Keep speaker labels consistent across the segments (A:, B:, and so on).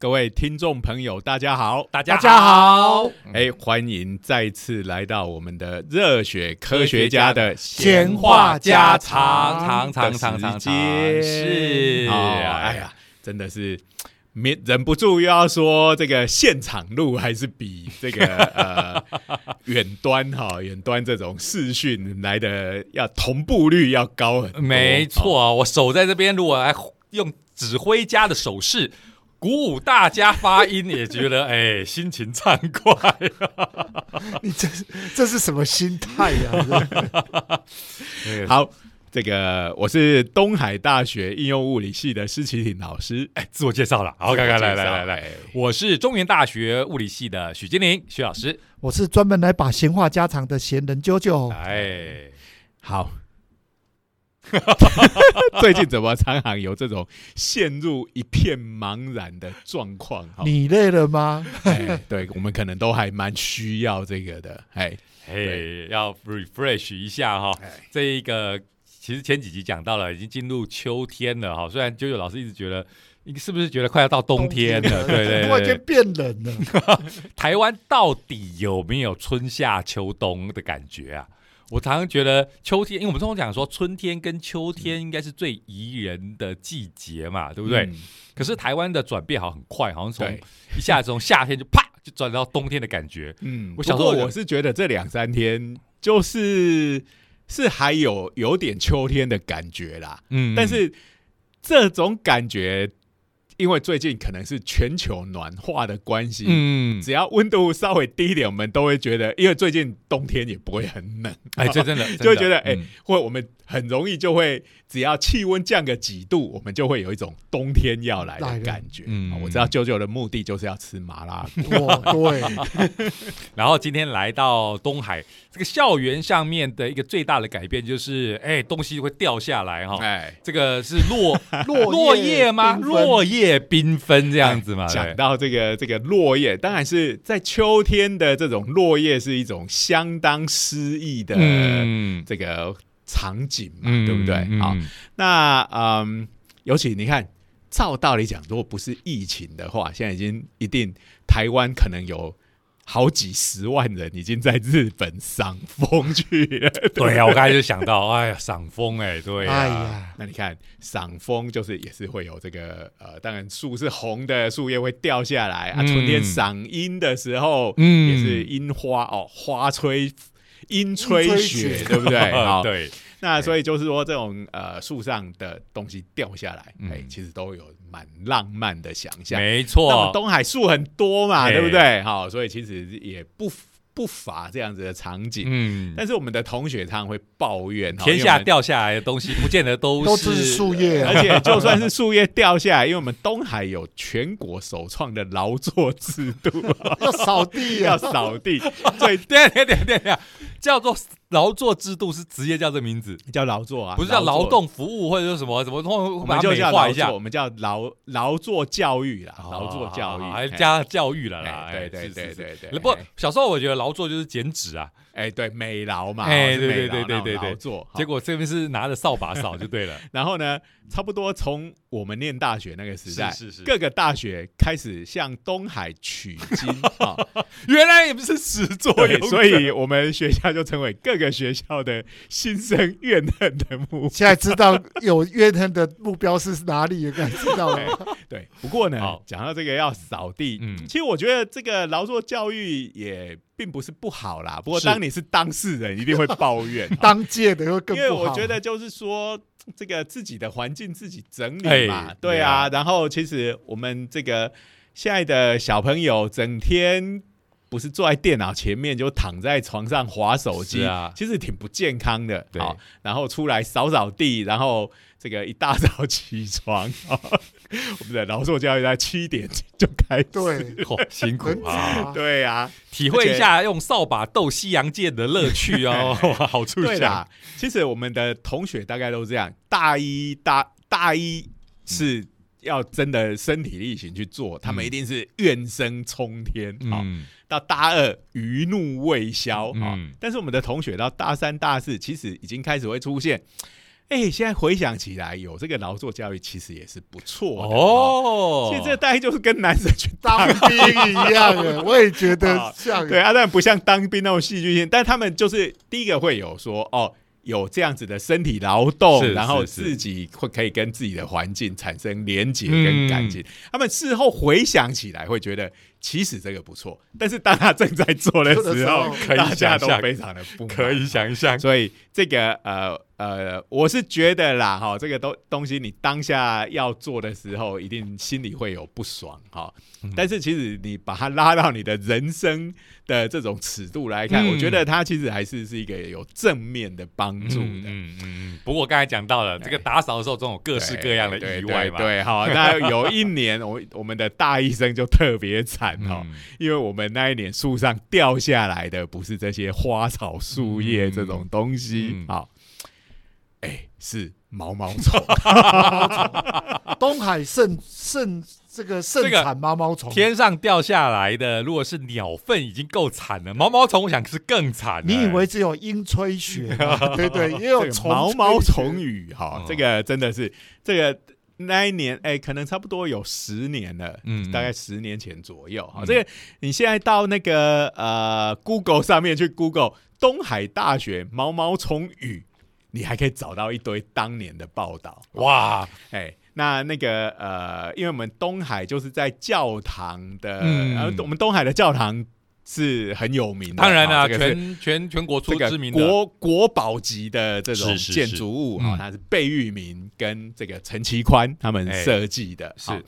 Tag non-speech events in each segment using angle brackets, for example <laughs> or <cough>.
A: 各位听众朋友，大家好，
B: 大家
C: 大家好，
A: 哎，欢迎再次来到我们的热血科学家的
C: 闲话家
B: 常。
C: 常
B: 常常常常
A: 间。
B: 是。
A: 哦，哎呀，真的是免忍不住又要说这个现场录还是比这个 <laughs> 呃远端哈远端这种视讯来的要同步率要高很多，
B: 没
A: 哦。
B: 错，我手在这边，如果来用指挥家的手势鼓舞大家发音，也觉得哎，心情畅快。<laughs>
C: 你这这是什么心态呀、<laughs>
A: 好，这个我是东海大学应用物理系的施启廷老师。
B: 哎，自我介绍了，好，看看来来来来，
A: 哎
B: 我是中原大学物理系的许金玲许老师。
C: 我是专门来把闲话家常的闲人啾啾。
B: 哎，
A: 好。<laughs> 最近怎么常常有这种陷入一片茫然的状况？哈，
C: 你累了吗？
A: 哎，对我们可能都还蛮需要这个的。哎，
B: 嘿，要 refresh 一下哈。
A: 哎
B: 这一个其实前几集讲到了，已经进入秋天了哈。虽然啾啾老师一直觉得，你是不是觉得快要到冬天了？对对
C: 突然间
B: 对，
C: 变冷了。<laughs>
B: 台湾到底有没有春夏秋冬的感觉啊？我常常觉得秋天，因为我们通常讲说春天跟秋天应该是最宜人的季节嘛，对不对？
A: 嗯
B: 可是台湾的转变好像很快，好像从，一下子从夏天就啪就转到冬天的感觉。<laughs>
A: 嗯，
B: 我小时候
A: 我是觉得这两三天就是是还有有点秋天的感觉啦。
B: 嗯
A: 但是这种感觉，因为最近可能是全球暖化的关系，
B: 嗯，
A: 只要温度稍微低一点，我们都会觉得，因为最近冬天也不会很冷，
B: 哎，这真的 <laughs>
A: 就会觉得，哎、
B: 嗯。
A: 或我们很容易就会，只要气温降个几度，我们就会有一种冬天要来的感觉。
B: 嗯。
A: 啊我知道舅舅的目的就是要吃麻辣
C: 对，
B: 然后今天来到东海，这个校园上面的一个最大的改变就是，哎，东西会掉下来哈。
A: 哎。
B: 这个是落
C: 落
B: 落叶吗？<laughs> 落叶缤纷这样子嘛？
A: 讲到这个这个落叶，当然是在秋天的这种落叶是一种相当诗意的
B: 嗯，
A: 这个场景嘛，
B: 嗯
A: 对不对？
B: 嗯
A: 好，那嗯，尤其你看，照道理讲，如果不是疫情的话，现在已经一定台湾可能有好几十万人已经在日本赏枫去了。
B: 对呀，<laughs> 我刚才就想到，哎呀，赏枫，哎，对呀，
C: 哎呀，
A: 那你看赏枫就是也是会有这个呃，当然树是红的，树叶会掉下来啊。
B: 嗯
A: 春天赏樱的时候，
B: 嗯
A: 也是樱花哦，花吹。樱吹
C: 吹
A: 雪，对不对？<laughs> 好，
B: 对，
A: 那所以就是说，这种呃树上的东西掉下来，哎、
B: 嗯
A: 其实都有蛮浪漫的想象。
B: 没
A: 那我们
B: 错，
A: 东海树很多嘛，
B: 哎
A: 对不对？好，所以其实也不不乏这样子的场景。
B: 嗯，
A: 但是我们的同学常常会抱怨，哈
B: 天下掉下来的东西，<laughs> 不见得都
C: 都是树叶。啊 <laughs>
A: 而且就算是树叶掉下来，因为我们东海有全国首创的劳作制度，<laughs>
C: 要扫地
A: 要
C: 啊！
A: 扫地，所以
B: 对对对对对，叫做劳作制度是直接叫这名字，
A: 叫劳作啊，
B: 不是叫劳。动服务或者说什么什么通
A: 我们就叫劳作，
B: 化一下。
A: 我，们叫劳劳作教育啦，劳作教育，
B: 哦还
A: 哎
B: 加教育了啦，
A: 哎对对对对对
B: 不
A: 哎，
B: 小时候我觉得劳作就是减脂啊，
A: 哎，对，美劳嘛，
B: 哎对对对对对对。
A: 劳作。好。
B: 结果这边是拿着扫把扫就对了，<laughs>
A: 然后呢，差不多从我们念大学那个时代，
B: 是是是。
A: 各个大学开始向东海取经啊，<laughs>
B: 原来也不是始作
A: 对，
B: 俑者，
A: 所以我们学校就成为各个学校的心生怨恨的目
C: 现在知道有怨恨的目标是哪里，应该知道了。<laughs>
A: 对，不过呢
B: 好，
A: 讲到这个要扫地，
B: 嗯。
A: 其实我觉得这个劳作教育也并不是不好啦。不过
B: 是
A: 当你是当事人，一定会抱怨。<laughs>
C: 当届的会更
A: 因为。我觉得就是说，这个自己的环境自己整理
B: 哎
A: 嘛，
B: 对
A: 对啊。
B: 啊
A: 然后其实我们这个现在的小朋友整天不是坐在电脑前面，就躺在床上划手机，
B: 啊
A: 其实挺不健康的。
B: 对
A: 好，然后出来扫扫地，然后这个一大早起床，我们的劳作教育在七点就开始。
C: 对，
B: 哦辛苦
C: 很
B: 啊，
C: 啊，
A: 对啊，
B: 体会一下用扫把斗西洋剑的乐趣哦，<laughs> 好处想。
A: 对啦，其实我们的同学大概都这样，大一大大一是要真的身体力行去做，他们一定是怨声冲天啊、
B: 嗯，
A: 到大二余怒未消啊、
B: 嗯。
A: 但是我们的同学到大三大四，其实已经开始会出现。哎、现在回想起来，有这个劳作教育其实也是不错的哦。
B: 哦，
A: 其实这大概就是跟男生去
C: 当兵一样的，我也觉得像。
A: 对啊，但不像当兵那种戏剧性，但他们就是第一个会有说哦。有这样子的身体劳动，然后自己会可以跟自己的环境产生连结跟感情。他们事后回想起来，会觉得其实这个不错，但是当他正在做的时候，
B: 可以
A: 大家都
B: 想象
A: 非常的不
B: 可以想象，
A: 所以这个呃呃，我是觉得啦，哈，这个东东西你当下要做的时候，一定心里会有不爽哈。
B: 嗯
A: 但是其实你把它拉到你的人生的这种尺度来看，
B: 嗯
A: 我觉得它其实还是是一个有正面的帮助的。
B: 嗯嗯嗯嗯。不过刚才讲到了，这个打扫的时候总有各式各样的意外嘛。
A: 对对，好，那有一年我我们的大医生就特别惨哈，
B: 嗯
A: 因为我们那一年树上掉下来的不是这些花草树叶
B: 嗯
A: 这种东西
B: 嗯，
A: 好，哎，是毛毛虫。<laughs>
C: 东海盛盛这个盛产毛毛虫，
B: 天上掉下来的，如果是鸟粪已经够惨了，毛毛虫我想是更惨了。
C: 你以为只有鹰吹雪吗？对 <laughs> 对，也有
A: 毛毛虫雨哈
B: 嗯，
A: 这个真的是这个那一年哎，可能差不多有十年了，
B: 嗯
A: 大概十年前左右哈。
B: 嗯
A: 这个你现在到那个呃 Google 上面去 Google 东海大学毛毛虫雨，你还可以找到一堆当年的报道。
B: 哇，
A: 哎，那那个呃，因为我们东海就是在教堂的，我们东海的教堂是很有名的，
B: 当然啦，
A: 啊这个
B: 全全全国出
A: 这个
B: 知名的。
A: 国国宝级的这种建筑物啊、
B: 嗯
A: 它是贝聿铭跟这个陈其宽他们
B: 哎
A: 设计的。
B: 是
A: 好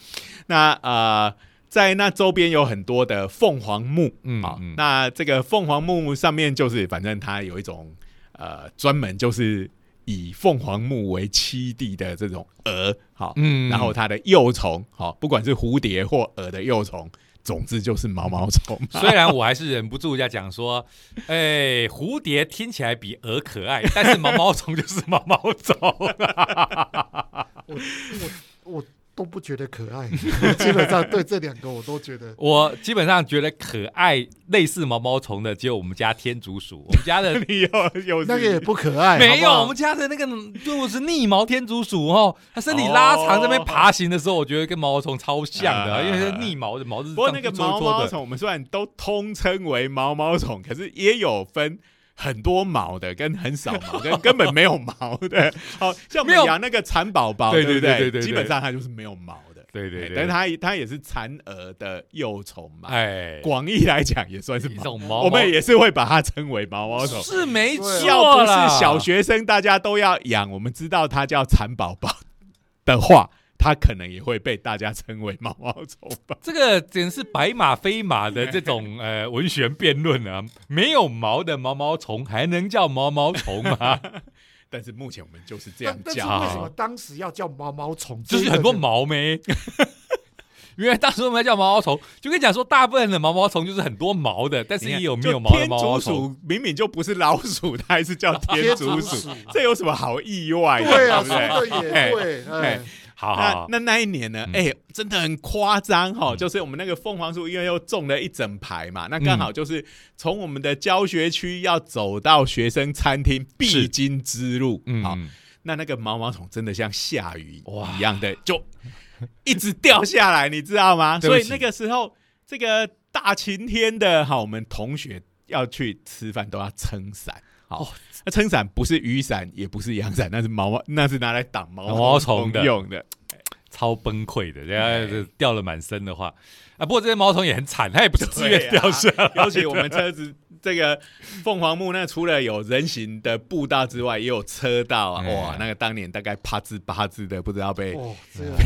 A: 那呃，在那周边有很多的凤凰木，好、
B: 嗯嗯
A: 那这个凤凰木上面就是反正它有一种呃专门就是以凤凰木为栖地的这种蛾，好、
B: 嗯
A: 然后它的幼虫，好、不管是蝴蝶或蛾的幼虫。总之就是毛毛虫嘛，<laughs>
B: 虽然我还是忍不住在讲说，哎，蝴蝶听起来比鹅可爱，但是毛毛虫就是毛毛虫。<laughs>
C: 我我我都不觉得可爱，<laughs> 基本上对这两个我都觉得。
B: 我基本上觉得可爱类似毛毛虫的，只有我们家天竺鼠，我们家的 <laughs>
A: 你有有
C: 那个也不可爱，
B: 没有，
C: 好好？
B: 我们家的那个如果是逆毛天竺鼠哦，它身体拉长这边爬行的时候，我觉得跟毛毛虫超像的，
A: 啊
B: 因为是逆毛的毛是
A: 不过那个毛毛虫，我们虽然都通称为毛毛虫，可是也有分很多毛的跟很少毛 <laughs> 跟根本没有毛的。好像我们养那个蚕宝宝，
B: 对
A: 对不
B: 对对
A: 基本上它就是没有毛的。
B: 对对
A: 但它它也是蚕蛾的幼虫嘛。
B: 哎，
A: 广义来讲也算是
B: 这
A: 毛，
B: 种毛
A: 我们也是会把它称为毛毛虫。
B: 是没错
A: 要不
B: 啦
A: 是小学生大家都要养，我们知道它叫蚕宝宝的话，它可能也会被大家称为毛毛虫吧。
B: 这个简直是白马非马的这种呃文学辩论啊！没有毛的毛毛虫还能叫毛毛虫吗？<laughs>
A: 但是目前我们就是这
C: 但
A: 样叫。
C: 但是为什么当时要叫毛毛虫？
B: 就是很多毛没。<laughs> 原来当时我们在叫毛毛虫，就跟你讲说，大部分的毛毛虫就是很多毛的，但是也有没有毛的毛毛
A: 鼠明明就不是老鼠，它还是叫天
C: 天
A: 竺鼠，
C: 鼠，
A: 这有什么好意外的？
C: 对啊，
A: 对？
C: 的也对，哎，
B: 好好好，
A: 那那那一年呢？
B: 嗯
A: 哎、真的很夸张哈！
B: 嗯
A: 就是我们那个凤凰树，因为又种了一整排嘛，那刚好就是从我们的教学区要走到学生餐厅必经之路。好，
B: 嗯，
A: 那那个毛毛虫真的像下雨
B: 哇
A: 一样的，就 <laughs> 一直掉下来，你知道吗？<laughs> 所以那个时候，这个大晴天的，哈，我们同学要去吃饭都要撑伞。好
B: 哦，
A: 那撑伞不是雨伞，也不是阳伞，那是毛毛，那是拿来挡毛
B: 毛毛虫的
A: 用的。
B: 超崩溃的，人
A: 哎
B: 家掉了满身的话啊。不过这些毛毛虫也很惨，它也不是自愿掉下
A: 尤其我们车子这个凤凰木，那除了有人行的步道之外，也有车道哇，那个当年大概八字八字的，不知道被
C: 哦，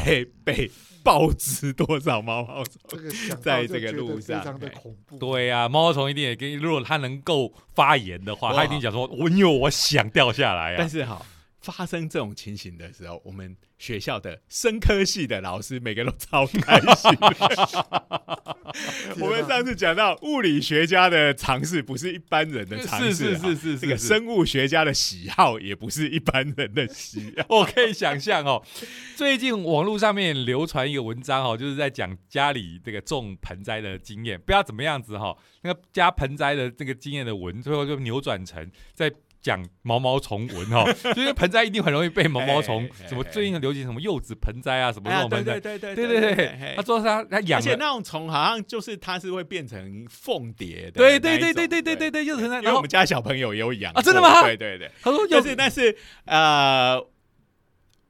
A: 被被爆汁多少毛毛虫。
C: 这个
A: 在这个路上
C: 非常的
A: 哎
C: 恐怖。
B: 对呀、毛毛虫一定也跟，如果它能够发言的话，
A: 哇
B: 它一定讲说，我因为我想掉下来啊。
A: 但是哈，发生这种情形的时候，我们学校的生科系的老师每个都超开心。<laughs> 我们上次讲到物理学家的尝试不是一般人的尝试啊，
B: 是是是是是
A: 这个
B: 是
A: 生物学家的喜好也不是一般人的喜好。<laughs>
B: 我可以想象哦，最近网络上面流传一个文章哦，就是在讲家里这个种盆栽的经验，不知道怎么样子哈、那个加盆栽的这个经验的文，最后就扭转成在讲毛毛虫蚊哈，<laughs> 就是盆栽一定很容易被毛毛虫
A: 哎，
B: 什么
A: 哎
B: 最近流行什么柚子盆栽啊，什么那
A: 啊
B: 种盆栽，
A: 对对
B: 对对对，他说他他养了，
A: 而且那种虫好像就是它是会变成凤蝶的，
B: 对对对对对对对。对，柚子盆栽，然后
A: 我们家小朋友也有养
B: 啊真的吗？
A: 过对对对，
B: 他说柚子
A: 但是但是呃，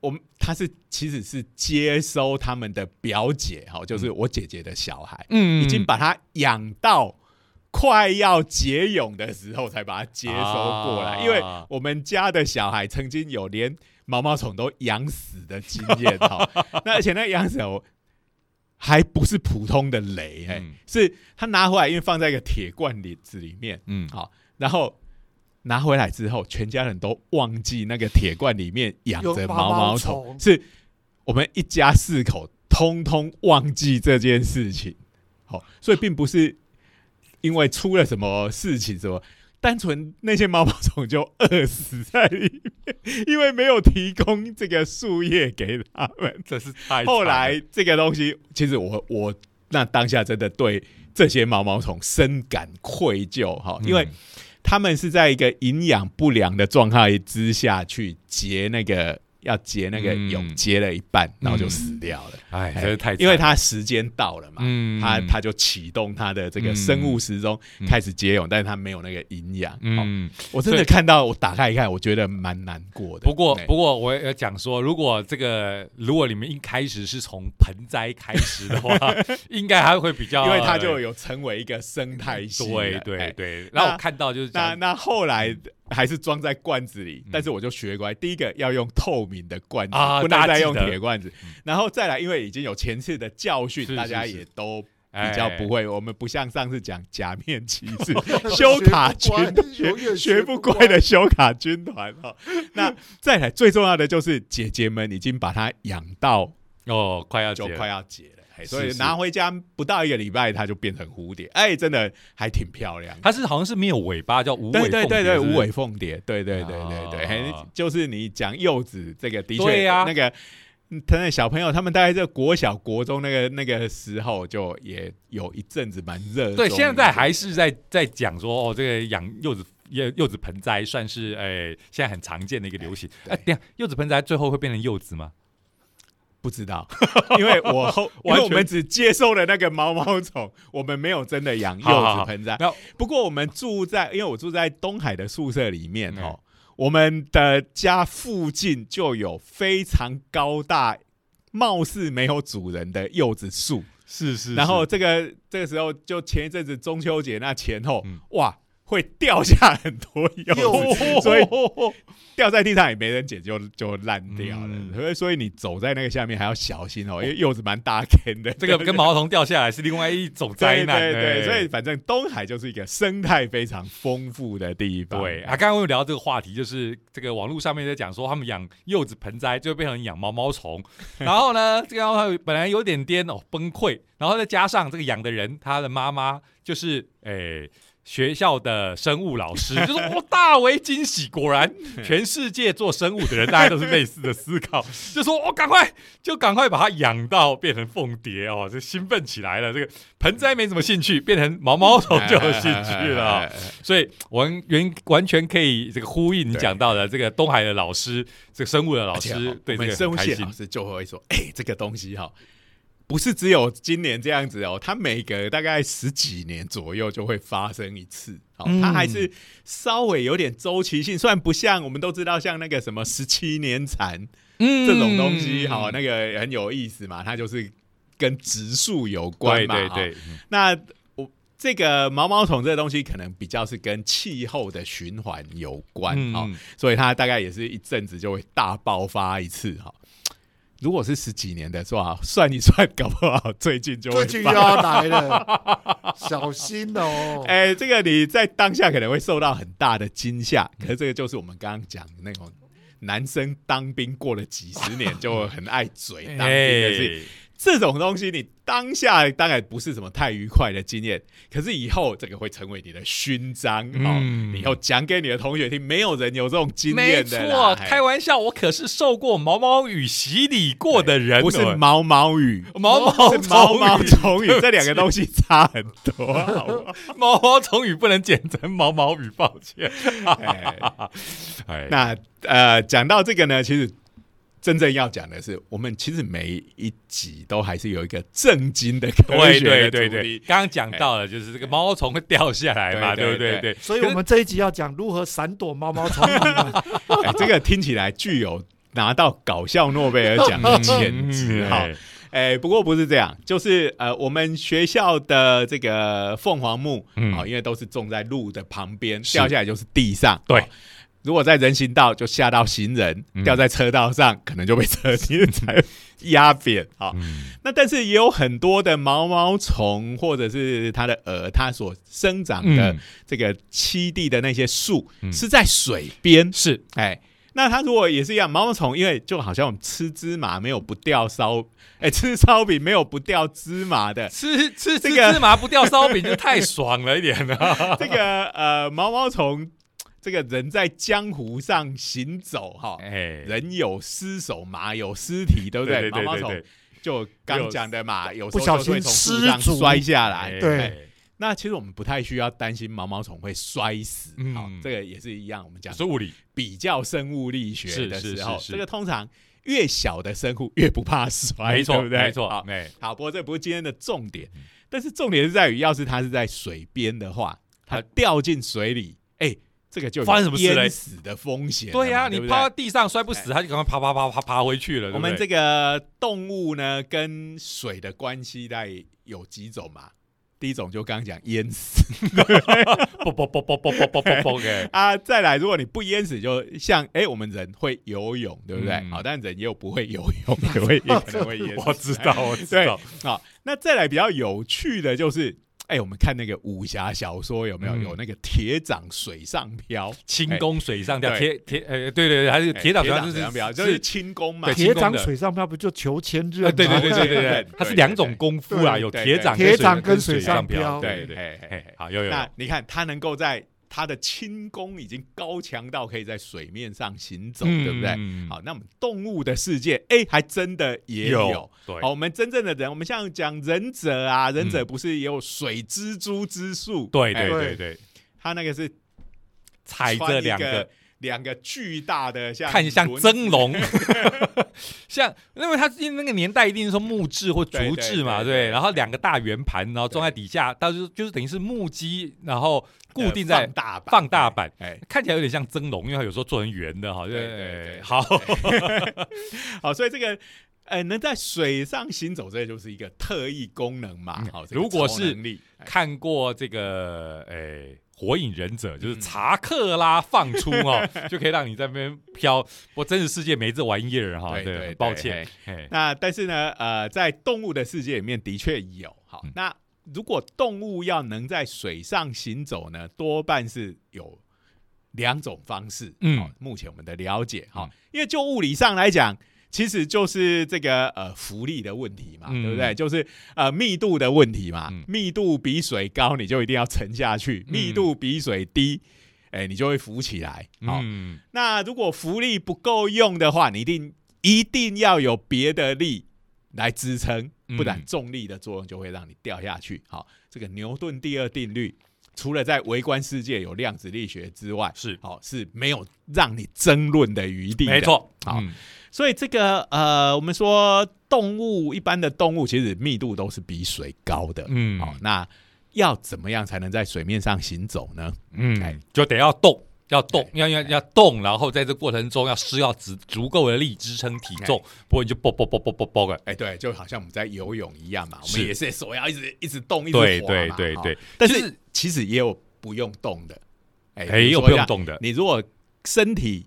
A: 我们他是其实是接收他们的表姐哈，就是我姐姐的小孩，
B: 嗯。
A: 已经把他养到快要结蛹的时候才把它接收过来，
B: 啊
A: 因为我们家的小孩曾经有连毛毛虫都养死的经验 <laughs> 哈，那而且那养死哦。还不是普通的雷，哎、
B: 嗯
A: 是他拿回来，因为放在一个铁罐里子里面，
B: 嗯
A: 好，然后拿回来之后，全家人都忘记那个铁罐里面养着
C: 有
A: 毛
C: 毛
A: 虫是我们一家四口通通忘记这件事情。好，所以并不是因为出了什么事情什么。单纯那些毛毛虫就饿死在里面，因为没有提供这个树叶给他们。
B: 这是太
A: 后来这个东西，其实我我那当下真的对这些毛毛虫深感愧疚哈，因为
B: 嗯
A: 他们是在一个营养不良的状态之下去结那个要结那个
B: 嗯
A: 蛹，结了一半，然后就死掉了。
B: 哎，
A: 哎
B: 真是太，
A: 因为它时间到了嘛，
B: 嗯
A: 它它就启动它的这个生物时钟
B: 嗯
A: 开始结蛹，但是它没有那个营养。哦
B: 嗯，
A: 我真的看到，我打开一看，我觉得蛮难过的。
B: 不过，
A: 哎
B: 不过我也讲说，如果这个如果你们一开始是从盆栽开始的话，<laughs> 应该还会比较，
A: 因为它就有成为一个生态系了。
B: 对对
A: 哎
B: 对。然后我看到就是，
A: 那那后来还是装在罐子里，
B: 嗯
A: 但是我就学乖，第一个要用透明的罐子，
B: 啊
A: 不能再用铁罐子
B: 嗯。
A: 然后再来，因为已经有前次的教训，
B: 是
A: 大家也都
B: 哎
A: 比较不会。我们不像上次讲假面骑士 <laughs> 修卡军
C: 学
A: 学不乖的修卡军团哈。那再来最重要的就是姐姐们已经把它养到
B: 哦，快要
A: 就快要结所以拿回家不到一个礼拜，它就变成蝴蝶，哎，真的还挺漂亮。
B: 它是好像是没有尾巴，叫无尾
A: 对对对对，无尾凤蝶，对对对对对，就是你讲柚子这个，的确，那个。嗯他那小朋友，他们大概在国小、国中那个那个时候，就也有一阵子蛮热。
B: 对，现在还是在在讲说哦，这个养柚子柚柚子盆栽算是哎现在很常见的一个流行。哎，等下柚子盆栽最后会变成柚子吗？
A: 不知道，<laughs> 因为我 <laughs> 后，因
B: 完全
A: 为我们只接受了那个毛毛虫，我们没有真的养柚子盆栽。不过我们住在，因为我住在东海的宿舍里面
B: 嗯。
A: 哦，我们的家附近就有非常高大、貌似没有主人的柚子树。
B: 是是。
A: 然后这个这个时候，就前一阵子中秋节那前后，
B: 嗯。
A: 哇，会掉下很多柚
C: 柚
A: 子，<laughs> <laughs> 所以掉在地上也没人捡，就就烂掉了。
B: 嗯
A: 所以所以你走在那个下面还要小心哦，因为柚子蛮大坑的。
B: 这个跟毛毛虫掉下来是另外一种灾难。
A: 对所以反正东海就是一个生态非常丰富的地方。
B: 对啊，刚刚我们聊到这个话题，就是这个网络上面在讲说，他们养柚子盆栽就变成养毛毛虫，<laughs> 然后呢，这个他本来有点颠哦崩溃，然后再加上这个养的人，他的妈妈就是诶。学校的生物老师 <laughs> 就说：“我大为惊喜，果然 <laughs> 全世界做生物的人大家都是类似的思考，<laughs> 就说我、哦、赶快就赶快把它养到变成凤蝶哦，就兴奋起来了。这个盆栽没什么兴趣，变成毛毛虫就有兴趣了、哦。”所以我们完完全可以这个呼应你
A: 对
B: 讲到的这个东海的老师，这个生物的老师
A: 哦
B: 对这个
A: 生物系老。师就会说：“哎、这个东西哈、不是只有今年这样子哦，它每隔大概十几年左右就会发生一次。哦，
B: 嗯
A: 它还是稍微有点周期性，虽然不像我们都知道像那个什么十七年蝉
B: 嗯
A: 这种东西，哈、那个很有意思嘛，它就是跟植树有关嘛。哈
B: 对对
A: 那我这个毛毛虫这个东西，可能比较是跟气候的循环有关
B: 嗯
A: 哦，所以它大概也是一阵子就会大爆发一次哈。如果是十几年的话，算一算，搞不好最近就会发
C: 最近又要来了，<laughs> 小心哦。
A: 哎、这个你在当下可能会受到很大的惊吓，可是这个就是我们刚刚讲的那种男生当兵过了几十年就很爱嘴当兵的事情。
B: 哎
A: 这种东西你当下当然不是什么太愉快的经验，可是以后这个会成为你的勋章哦。以后讲给你的同学听，没有人有这种经
B: 没
A: 验的没。
B: 错，开玩笑，我可是受过毛毛雨洗礼过的人，
A: 不是毛毛雨，
B: 毛毛
A: 是毛毛
B: 虫
A: 虫语，这两个东西差很多。<laughs>
B: 毛毛虫雨不能简称毛毛雨，抱歉。<laughs>
A: 哎
B: 哎，
A: 那呃，讲到这个呢，其实真正要讲的是，我们其实每一集都还是有一个正经的科
B: 对
A: 学的
B: 对对对，刚刚讲到了，就是这个毛毛虫会掉下来嘛，
A: 对
B: 不对？对，
C: 所以我们这一集要讲如何闪躲毛毛虫 <laughs>
A: 这个听起来具有拿到搞笑诺贝尔奖的潜质哈。
B: 嗯
A: 哎，不过不是这样，就是呃，我们学校的这个凤凰木
B: 嗯。
A: 啊、因为都是种在路的旁边，掉下来就是地上。
B: 对。
A: 哦如果在人行道就吓到行人，
B: 嗯
A: 掉在车道上可能就被车 <laughs> 体才 <laughs> 压扁啊。
B: 嗯
A: 那但是也有很多的毛毛虫或者是它的蛾，它所生长的
B: 嗯
A: 这个栖地的那些树、
B: 嗯
A: 是在水边，
B: 是
A: 哎。那它如果也是一样，毛毛虫因为就好像我们吃芝麻没有不掉烧，<laughs> 哎，吃烧饼没有不掉芝麻的，
B: 吃吃
A: 这个
B: 吃芝麻不掉烧饼就太爽了一点了。
A: 这个呃毛毛虫，这个人在江湖上行走哈，
B: 哎，
A: 人有尸首，马有尸体，对不对？
B: 对
A: 毛毛虫
B: 对对，
A: 就刚讲的嘛，有时
C: 不小
A: 候就会
C: 心
A: 从树上
C: 失足
A: 摔下来。
C: 对
A: 哎那其实我们不太需要担心毛毛虫会摔死，
B: 嗯
A: 好，这个也是一样。我们讲
B: 是物理，
A: 比较生物力学
B: 是
A: 的时候，
B: 是是是
A: 这个通常越小的生物越不怕摔，
B: 没错
A: 对不对？
B: 没错
A: 好，，
B: 哎，
A: 好，不过这不是今天的重点，但是重点是在于，要是它是在水边的话，它掉进水里，哎，这个就有
B: 发生什么事嘞
A: 淹死的风险。
B: 对呀，
A: 对不对
B: 你趴在地上摔不死，他就赶快爬爬爬爬爬回去了。
A: 我们这
B: 对不对
A: 个动物呢，跟水的关系大概有几种嘛？第一种就刚刚讲淹死 <laughs>
B: 啵啵啵啵啵啵啵啵啵哎，
A: 啊，再来如果你不淹死，就像哎、我们人会游泳，对不对？
B: 嗯
A: 好，但人也有不会游泳，也会 <laughs> 也可能会淹死。
B: 我知道，我知
A: 对
B: 道，
A: 好，那再来比较有趣的就是，哎、我们看那个武侠小说有没有、
B: 嗯
A: 有那个铁掌水上漂？
B: 轻功水上漂，铁铁呃，对对对，还是
A: 哎
B: 铁掌水上就是
A: 水上漂，就是轻功嘛
B: 对。
C: 铁掌水上漂不就求
B: 千
C: 仞，吗？
B: 对对对对对
A: 对
B: 对，它是两种功夫啊，有铁掌
C: 铁掌跟
B: 跟水
C: 水上
B: 漂，对对对，好有有，
A: 那你看，他能够在他的轻功已经高强到可以在水面上行走，对不对？
B: 嗯
A: 好，那我们动物的世界，哎，还真的也有。
B: 对
A: 好，我们真正的人，我们像讲忍者啊，忍者不是也有水蜘蛛之术？
B: 对
A: 哎
B: 对对对，
A: 他那个是
B: 踩着两个
A: 个两个巨大的像
B: 看像蒸笼，<laughs> 像因为它因为那个年代一定是说木质或竹制嘛，
A: 对对对对
B: 然后两个大圆盘，然后装在底下，到就是就是等于是木屐，然后固定在
A: 放大版
B: 放大版，
A: 哎，
B: 看起来有点像蒸笼，因为它有时候做成圆的哈，
A: 对
B: 好，<laughs>
A: 好，所以这个。哎，能在水上行走，这就是一个特异功能嘛。
B: 嗯
A: 好，这个
B: 如果是看过这个诶。火影忍者就是
A: 嗯
B: 查克拉放出哦，<laughs> 就可以让你在那边飘。我真实世界没这玩意儿哈，对，
A: 对对
B: 抱歉。
A: 那但是呢，呃，在动物的世界里面的确有。好，
B: 嗯
A: 那如果动物要能在水上行走呢，多半是有两种方式。
B: 嗯
A: 好目前我们的了解，哈、
B: 嗯
A: 因为就物理上来讲。其实就是这个呃浮力的问题嘛，
B: 嗯
A: 对不对？就是呃密度的问题嘛，
B: 嗯
A: 密度比水高，你就一定要沉下去；
B: 嗯
A: 密度比水低，哎、你就会浮起来。好、
B: 嗯，
A: 那如果浮力不够用的话，你一定一定要有别的力来支撑，
B: 嗯
A: 不然重力的作用就会让你掉下去。好，这个牛顿第二定律，除了在微观世界有量子力学之外，
B: 是
A: 好是没有让你争论的余地的。
B: 没错。
A: 好
B: 嗯
A: 所以这个呃，我们说动物一般的动物其实密度都是比水高的。
B: 嗯
A: 好，那要怎么样才能在水面上行走呢？哎
B: 嗯，就得要动，要动
A: 哎，
B: 要要要动，然后在这过程中要施要足足够的力支撑体重，不然你就啵啵啵啵啵啵的。
A: 哎，对，就好像我们在游泳一样嘛，我们也是手要一直一直动，一直
B: 对
A: 滑嘛哈
B: 对对对，
A: 但
B: 是
A: 其实也有不用动的，哎
B: 也，有不用动的，
A: 你如果身体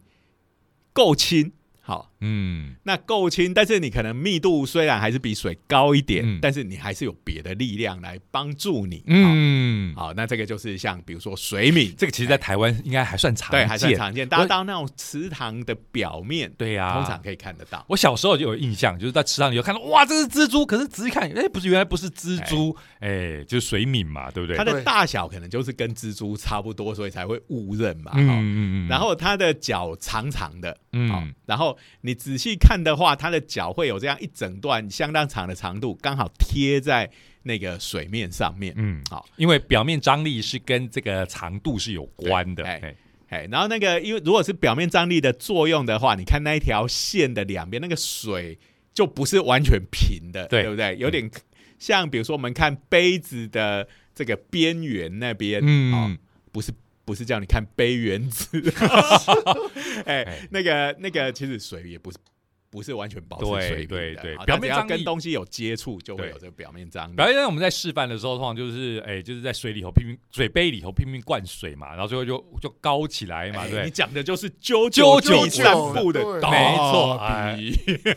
A: 够轻，好，
B: 嗯，
A: 那够轻，但是你可能密度虽然还是比水高一点，
B: 嗯
A: 但是你还是有别的力量来帮助你。
B: 嗯，
A: 好，好，那这个就是像比如说水敏，
B: 这个其实，在台湾应该还算常
A: 对还算
B: 见。
A: 常见，大家到那种池塘的表面，
B: 对呀、
A: 通常可以看得到。
B: 我小时候就有印象，就是在池塘里有看到，哇，这是蜘蛛，可是仔细看，哎，不是，原来不是蜘蛛，哎，就是水敏嘛，对不对？
A: 它的大小可能就是跟蜘蛛差不多，所以才会误认嘛。
B: 嗯嗯嗯，
A: 然后它的脚长长的，
B: 嗯，
A: 然后你仔细看的话，它的脚会有这样一整段相当长的长度，刚好贴在那个水面上面。
B: 嗯，
A: 好，
B: 因为表面张力是跟这个长度是有关的，
A: 哎
B: 哎，
A: 哎，然后那个因为如果是表面张力的作用的话，你看那一条线的两边那个水就不是完全平的，
B: 对
A: 不对？有点像比如说我们看杯子的这个边缘那边，
B: 嗯
A: 哦，不是。不是叫你看杯原子，<laughs> <laughs> 哎
B: 哎，
A: 那个那个，其实水也不是不是完全保持水平
B: 对对
A: 的好它只要
B: 表面张
A: 跟东西有接触，就会有这个表面张力。
B: 表演我们在示范的时候，通常就是哎，就是在水里头拼命水杯里头拼命灌水嘛，然后最后就就高起来嘛，
A: 哎
B: 对？
A: 你讲的就是啾
B: 啾啾
A: 第三部的
C: 对。
A: 打
B: 没错 <laughs> 哎？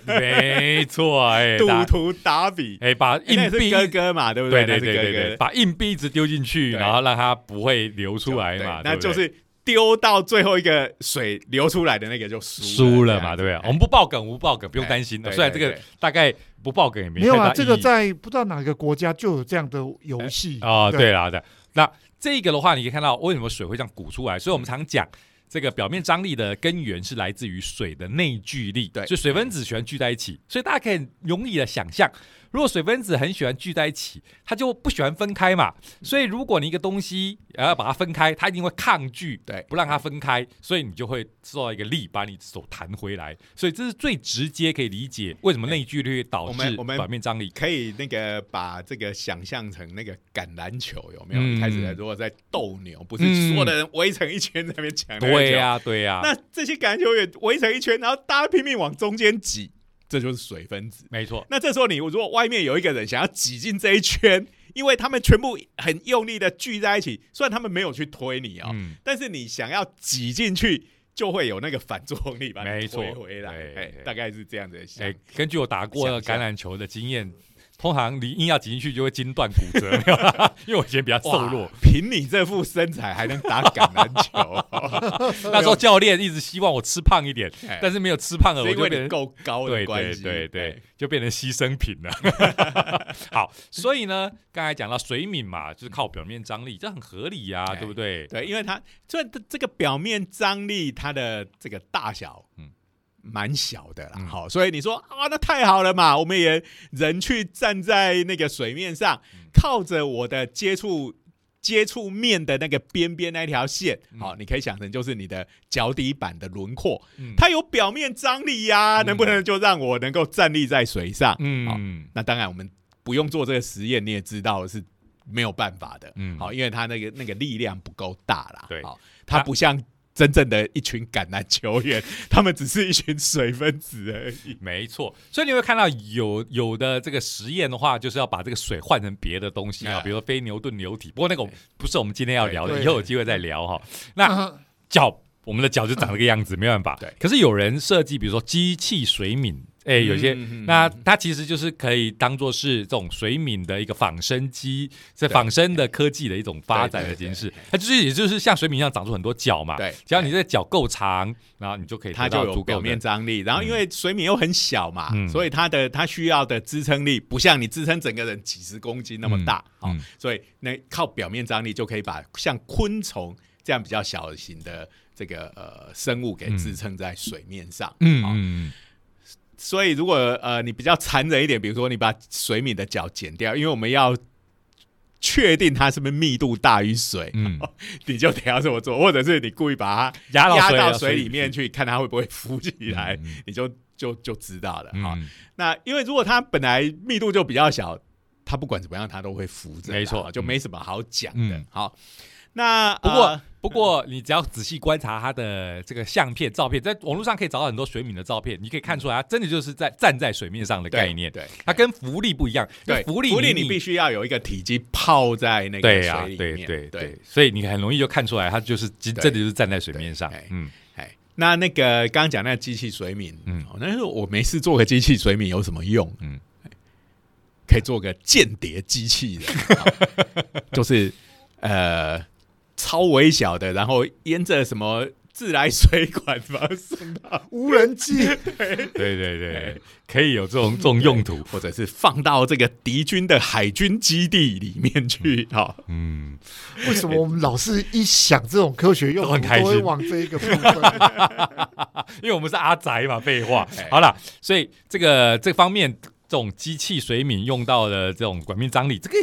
B: 没错，哎，<laughs>
A: 赌
B: 打
A: 徒打比，
B: 哎，把硬币
A: 哥哥嘛，对不
B: 对？
A: 对
B: 对对对对，
A: 哥哥。
B: 把硬币一直丢进去，然后让它不会流出来嘛，
A: 那就是丢到最后一个水流出来的那个就输
B: 输了嘛，对不对？
A: 哎
B: 我们不爆梗，不爆梗，不用
A: 哎
B: 担心。
A: 对
B: 虽然这个大概不爆梗也没
C: 没有啊，这个在不知道哪个国家就有这样的游戏
B: 啊，
C: 对
B: 对啦对。那这个的话，你可以看到为什么水会这样鼓出来，所以我们常讲。这个表面张力的根源是来自于水的内聚力，
A: 对
B: 所以水分子喜欢聚在一起，所以大家可以容易的想象，如果水分子很喜欢聚在一起，它就不喜欢分开嘛。所以如果你一个东西呃要把它分开，它一定会抗拒，
A: 对
B: 不让它分开，所以你就会受到一个力把你手弹回来。所以这是最直接可以理解为什么内聚力会导致
A: 我们我们
B: 表面张力。
A: 可以那个把这个想象成那个橄榄球有没有？
B: 嗯
A: 一开始如果在斗牛，不是
B: 嗯
A: 所有的人围成一圈在那边抢
B: 对呀、对呀、
A: 那这些橄榄球员围成一圈，然后大家拼命往中间挤，这就是水分子。
B: 没错，
A: 那这时候你如果外面有一个人想要挤进这一圈，因为他们全部很用力的聚在一起，虽然他们没有去推你哦，
B: 嗯，
A: 但是你想要挤进去，就会有那个反作用力把你
B: 没错
A: 推回来。大概是这样的想
B: 哎、根据我打过橄榄球的经验，通常你硬要挤进去就会筋断骨折，<laughs> 因为我以前比较瘦弱
A: 哇。凭你这副身材还能打橄榄球，<laughs>
B: 那时候教练一直希望我吃胖一点，
A: 哎
B: 但是没有吃胖了，
A: 是因为你
B: 我就变成
A: 够高的关系。
B: 对对
A: 对，，
B: 就变成牺牲品了。<laughs> 好，所以呢，刚才讲到水敏嘛，就是靠表面张力，这很合理呀、
A: 哎
B: 对不对？
A: 对，因为它这这个表面张力，它的这个大小，
B: 嗯
A: 嗯，蛮小的啦。
B: 嗯
A: 好、所以你说啊，那太好了嘛，我们也人去站在那个水面上，
B: 嗯
A: 靠着我的接触。接触面的那个边边那条线，
B: 嗯
A: 好、你可以想成就是你的脚底板的轮廓，
B: 嗯
A: 它有表面张力呀、
B: 嗯
A: 能不能就让我能够站立在水上？好
B: 嗯
A: 那当然我们不用做这个实验，你也知道是没有办法的。
B: 嗯
A: 好，因为它那个那个力量不够大啦。
B: 对
A: 好，它不像真正的一群橄榄球员，他们只是一群水分子而已。
B: 没错，所以你会看到有有的这个实验的话，就是要把这个水换成别的东西啊，
A: 啊
B: 比如说非牛顿流体。不过那个不是我们今天要聊的，以后有机会再聊哈。那
C: 那
B: 脚，我们的脚就长这个样子，没办法。
A: 对
B: 可是有人设计，比如说机器水敏，哎，有些。
A: 嗯
B: 那它其实就是可以当做是这种水敏的一个仿生机，这仿生的科技的一种发展的形式。它就是也就是像水敏一样长出很多角嘛。
A: 对，
B: 只要你这个脚够长，然后你就可以
A: 它就有表面
B: 的。
A: 张力，然后因为水米又很小嘛，
B: 嗯
A: 所以它的它需要的支撑力不像你支撑整个人几十公斤那么大，啊、
B: 嗯
A: 所以那靠表面张力就可以把像昆虫这样比较小型的这个呃生物给支撑在水面上，嗯
B: 嗯嗯
A: 所以如果呃你比较残忍一点，比如说你把水米的脚剪掉，因为我们要确定它是不是密度大于水，
B: 嗯，<laughs>
A: 你就得要这么做，或者是你故意把它
B: 压到
A: 压到
B: 水
A: 里面去，看它会不会浮起来，
B: 嗯
A: 你就就就知道了。好、
B: 嗯
A: 那因为如果它本来密度就比较小，它不管怎么样它都会浮着，
B: 没错
A: 就没什么好讲的。
B: 嗯。
A: 好，那
B: 不过
A: 呃
B: 不过，你只要仔细观察它的这个相片、照片，在网络上可以找到很多水敏的照片，你可以看出来，它真的就是在站在水面上的概念。
A: 对
B: 它跟浮力不一样，
A: 对
B: 浮力
A: 浮力你
B: 你
A: 必须要有一个体积泡在那个水里面，
B: 对对
A: 对
B: 对，所以你很容易就看出来，它就是真的就是站在水面上。嗯，
A: 哎，那那个刚刚讲那个机器水敏，
B: 嗯
A: 嗯，那是我没事做个机器水敏有什么用？
B: 嗯
A: 嗯，可以做个间谍机器人，<laughs> 就是呃超微小的，然后沿着什么自来水管把它送到，
C: 无人机，<laughs>
B: 对。对对，可以有这种这种用途。
A: 或者是放到这个敌军的海军基地里面去，哈，
B: 嗯，
C: 为什么我们老是一想这种科学用途，
B: 都很开心
C: 都会往这一个部分？<laughs>
B: 因为我们是阿宅嘛，废话。
A: 哎。
B: 好了，所以这个这方面这种机器水敏用到的这种管面张力，这个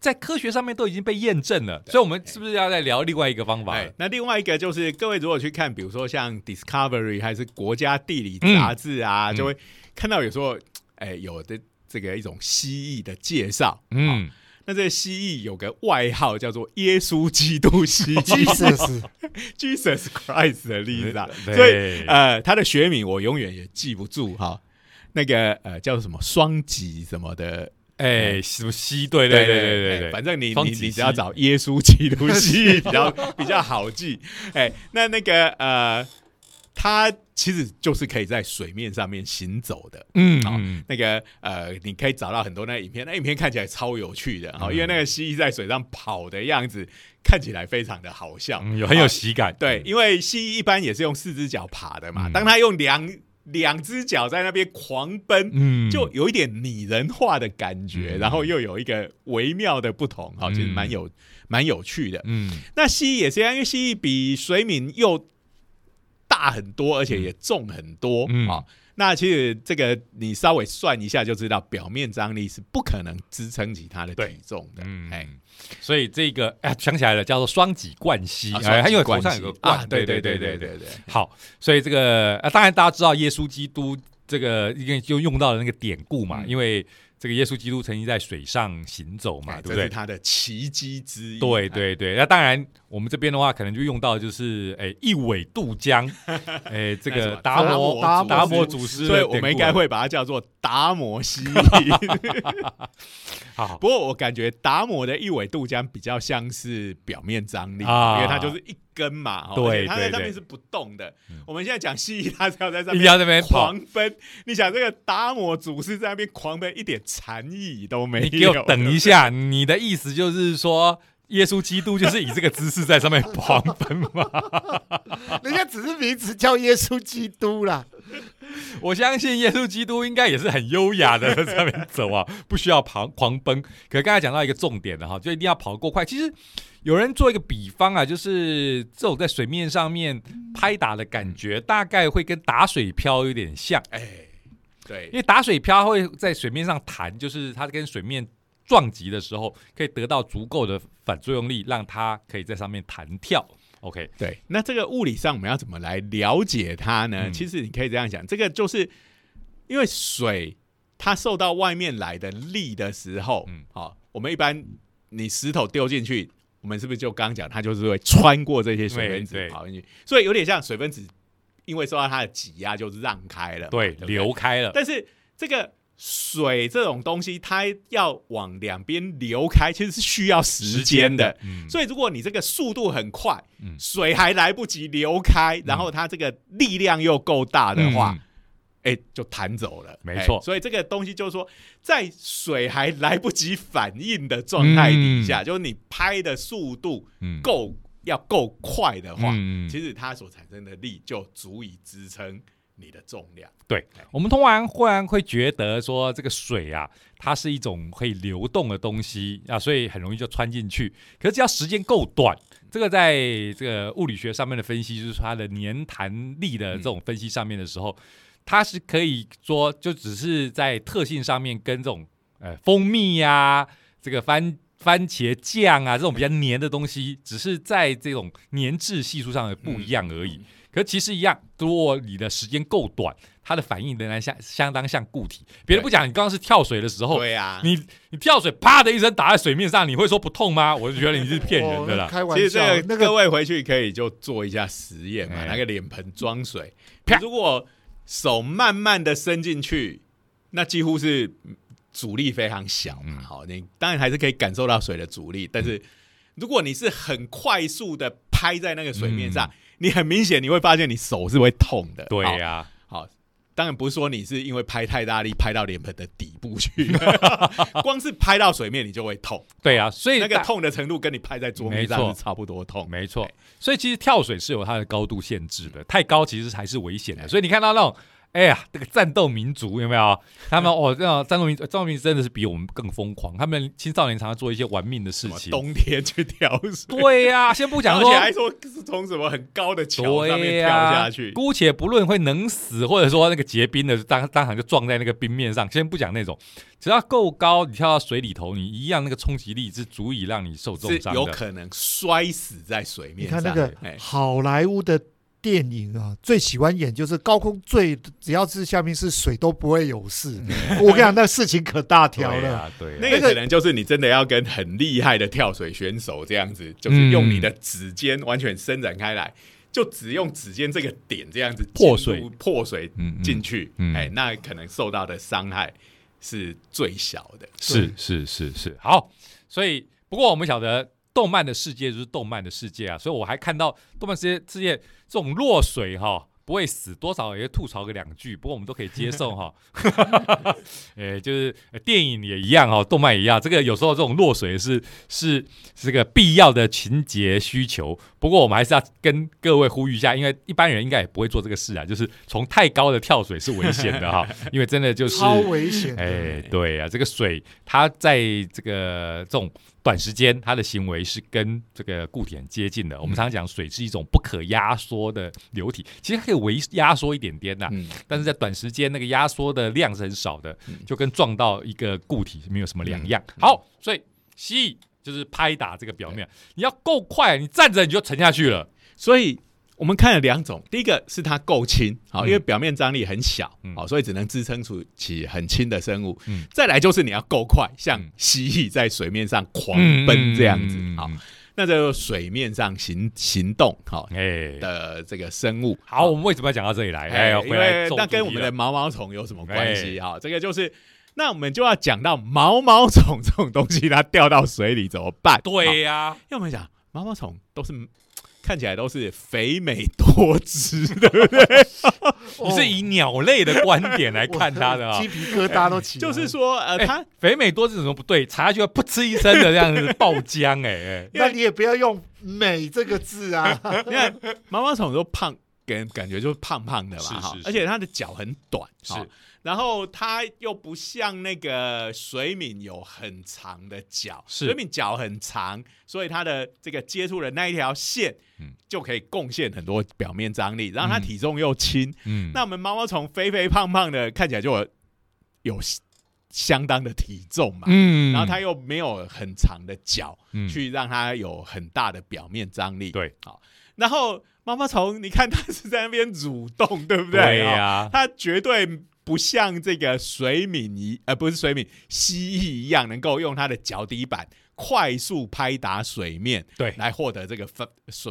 B: 在科学上面都已经被验证了。所以，我们是不是要再聊另外一个方法？
A: 哎，那另外一个就是各位如果去看，比如说像 Discovery 还是国家地理杂志啊，
B: 嗯。
A: 就会看到有时候，哎，有的这个一种蜥蜴的介绍，
B: 嗯，
A: 那这蜥蜴有个外号叫做耶稣基督蜥
C: 其
A: 蜴。
C: 实是 <laughs>
A: （Jesus Christ） 的例子啊，
B: 对。
A: 所以呃，它的学名我永远也记不住哈。那个呃叫做什么双脊什么的，
B: 哎，什么西？对对对对对
A: 反正你你你只要找耶稣基督蜥蜴 <laughs> 比较比较好记。哎，那那个呃，它其实就是可以在水面上面行走的。
B: 嗯好
A: 那个呃，你可以找到很多那个影片，那影片看起来超有趣的哈，
B: 嗯
A: 因为那个蜥蜴在水上跑的样子看起来非常的好笑。
B: 嗯，有很有喜感。
A: 对，因为蜥蜴一般也是用四只脚爬的嘛，
B: 嗯
A: 当它用两两只脚在那边狂奔，
B: 嗯，
A: 就有一点拟人化的感觉，
B: 嗯。
A: 然后又有一个微妙的不同，哈，其实蛮有蛮有趣的。
B: 嗯。
A: 那蜥蜴也是一样，因为蜥蜴比水敏又大很多，而且也重很多啊、
B: 嗯
A: 那其实这个你稍微算一下就知道，表面张力是不可能支撑起它的
B: 对
A: 体重的。
B: 嗯，所以这个哎想起来了，叫做双脊冠膝，
A: 啊
B: 哎，它因为头上有个冠
A: 啊，，对对
B: 对
A: 对对对对。
B: 好，所以这个呃，当然大家知道耶稣基督这个应该就用到了那个典故嘛，
A: 嗯
B: 因为这个耶稣基督曾经在水上行走嘛，
A: 哎
B: 对不对？
A: 这是他的奇迹之一。
B: 对
A: 哎，
B: 对对，那当然我们这边的话，可能就用到就是哎一苇渡江，<laughs> 哎这个达摩
C: 达
B: 达
C: 摩
B: 摩祖师的
A: 所以我们应该会把它叫做达摩蜥蜴。<laughs>
B: 好
A: 不过我感觉达摩的一尾渡江比较像是表面张力，
B: 啊
A: 因为它就是一根嘛，哦
B: 对
A: 而且它在上面是不动的
B: 嗯。
A: 我们现在讲蜥蜴，它是要在上
B: 一定
A: 面
B: 要在那边。
A: 狂奔。你想这个达摩祖师在那边狂奔，一点禅意都没有。
B: 你给我等一下，你的意思就是说，耶稣基督就是以这个姿势在上面狂奔吗？<laughs>
C: 人家只是名字叫耶稣基督啦。<laughs>
B: 我相信耶稣基督应该也是很优雅的在上面走啊，不需要狂狂奔。可刚才讲到一个重点的哈，就一定要跑够快。其实有人做一个比方啊，就是这种在水面上面拍打的感觉，大概会跟打水漂有点像，
A: 哎，对。
B: 因，为打水漂会在水面上弹，就是它跟水面撞击的时候，可以得到足够的反作用力，让它可以在上面弹跳。OK，
A: 对，那这个物理上我们要怎么来了解它呢？
B: 嗯。
A: 其实你可以这样想，这个就是因为水它受到外面来的力的时候，
B: 嗯
A: 嗯，好、我们一般你石头丢进去，我们是不是就刚刚讲它就是会穿过这些水分子跑进去？所以有点像水分子因为受到它的挤压就让开了嘛，
B: 对，
A: 不
B: 流开了。
A: 但是这个水这种东西，它要往两边流开，其实是需要时间的。，
B: 嗯，
A: 所以，如果你这个速度很快，
B: 嗯
A: 水还来不及流开，然后它这个力量又够大的话，哎、就弹走了。
B: 没错
A: 哎所以这个东西就是说，在水还来不及反应的状态底下，就是你拍的速度
B: 嗯
A: 够要够快的话，
B: 嗯
A: 其实它所产生的力就足以支撑你的重量。
B: 对，我们通常忽然会觉得说，这个水啊，它是一种可以流动的东西啊，所以很容易就穿进去。可是只要时间够短，这个在这个物理学上面的分析，就是说它的粘弹力的这种分析上面的时候，它是可以说就只是在特性上面跟这种呃蜂蜜呀、这个番番茄酱啊这种比较黏的东西，只是在这种粘滞系数上的不一样而已。可其实一样，如果你的时间够短，它的反应仍然相相当像固体。别的不讲，你刚刚是跳水的时候，
A: 对啊，
B: 你你跳水啪的一声打在水面上，你会说不痛吗？我就觉得你是骗人的
C: 哦
B: 啦。
C: 开玩笑，
A: 其实这个
C: 那个
A: 各位回去可以就做一下实验嘛，
B: 哎
A: 拿个脸盆装水，
B: 啪
A: 如果手慢慢的伸进去，那几乎是阻力非常小嘛。
B: 嗯
A: 好，你当然还是可以感受到水的阻力，但是如果你是很快速的拍在那个水面上，你很明显你会发现你手是会痛的。
B: 对呀，
A: 好，当然不是说你是因为拍太大力拍到脸盆的底部去，<laughs> 光是拍到水面你就会痛。
B: 对啊，所以
A: 那个痛的程度跟你拍在桌面上是差不多痛。
B: 没错，所以其实跳水是有它的高度限制的，太高其实还是危险的。所以你看到那种，哎呀，这个战斗民族有没有？他们哦，这样战斗民族，战斗民族真的是比我们更疯狂。他们青少年常常做一些玩命的事情。
A: 冬天去跳水，
B: 对呀、先不讲说
A: 而且，还说是从什么很高的桥上面跳、下去。
B: 姑且不论会能死，或者说那个结冰的当当场就撞在那个冰面上，先不讲那种，只要够高，你跳到水里头，你一样那个冲击力是足以让你受重伤的。
A: 有可能摔死在水面上。
C: 看那个
A: 哎
C: 好莱坞的电影啊，最喜欢演就是高空最，只要是下面是水都不会有事。我跟你讲，那事情可大条了。
B: 对啊，对啊。
A: 那
C: 那个
A: 个可能就是你真的要跟很厉害的跳水选手这样子，就是用你的指尖完全伸展开来，就只用指尖这个点这样子 <laughs>
B: 破水。
A: 破水进去，
B: 嗯。
A: 哎，那可能受到的伤害是最小的。
B: 是是是是，好，所以不过我们晓得动漫的世界就是动漫的世界啊，所以我还看到动漫世界世界这种落水哈。不会死，多少也吐槽个两句，不过我们都可以接受哈。呃，<laughs> 就是呃电影也一样哈，动漫也一样。这个有时候这种落水是是是这个必要的情节需求，不过我们还是要跟各位呼吁一下，因为一般人应该也不会做这个事啊，就是从太高的跳水是危险的哈，<laughs> 因为真的就是
C: 超危险的。
B: 哎，对啊，这个水它在这个这种短时间，它的行为是跟这个固体很接近的。我们常常讲水是一种不可压缩的流体，其实它可以微压缩一点点呐、
A: 嗯，
B: 但是在短时间那个压缩的量是很少的，就跟撞到一个固体没有什么两样。好，所以蜥蜴就是拍打这个表面，你要够快，你站着你就沉下去了。
A: 所以我们看了两种，第一个是它够轻，好，
B: 嗯
A: 因为表面张力很小，
B: 嗯
A: 好，所以只能支撑出起很轻的生物。
B: 嗯
A: 再来就是你要够快，像
B: 嗯
A: 蜥蜴在水面上狂奔这样子，好，那就水面上行行动，好
B: 哎，
A: 的这个生物。
B: 好，我们为什么要讲到这里来？哎，
A: 因为那跟我们的毛毛虫有什么关系？
B: 哎
A: 哈，这个就是。那我们就要讲到毛毛虫这种东西，它掉到水里怎么办？好
B: 对呀，
A: 因为我们讲毛毛虫都是看起来都是肥美多汁，对不对？<laughs>
B: 你是以鸟类的观点来看它的啊 <laughs>
C: 鸡。皮疙瘩都起。
A: 就是说，呃，
B: 哎
A: 它
B: 肥美多汁怎么不对？查下去会噗嗤一声的这样子爆浆哎哎，<laughs>
C: 那你也不要用“美”这个字啊。
A: 你看毛毛虫都胖，给人感觉就是胖胖的嘛，
B: 是是，
A: 而且它的脚很短，
B: 是
A: 哈然后它又不像那个水敏有很长的脚，水敏脚很长，所以它的这个接触的那一条线，
B: 嗯。
A: 就可以贡献很多表面张力，然后它
B: 嗯。
A: 体重又轻，
B: 嗯，
A: 那我们毛毛虫肥肥胖胖的，看起来就有有相当的体重嘛，
B: 嗯。
A: 然后它又没有很长的脚，
B: 嗯。
A: 去让它有很大的表面张力。
B: 对，
A: 好，然后毛毛虫，你看它是在那边蠕动，对不对？
B: 对
A: 哦
B: 呀，
A: 它绝对不像这个水敏一，呃，不是水敏，蜥蜴一样能够用它的脚底板快速拍打水面，
B: 对
A: 来获得这个反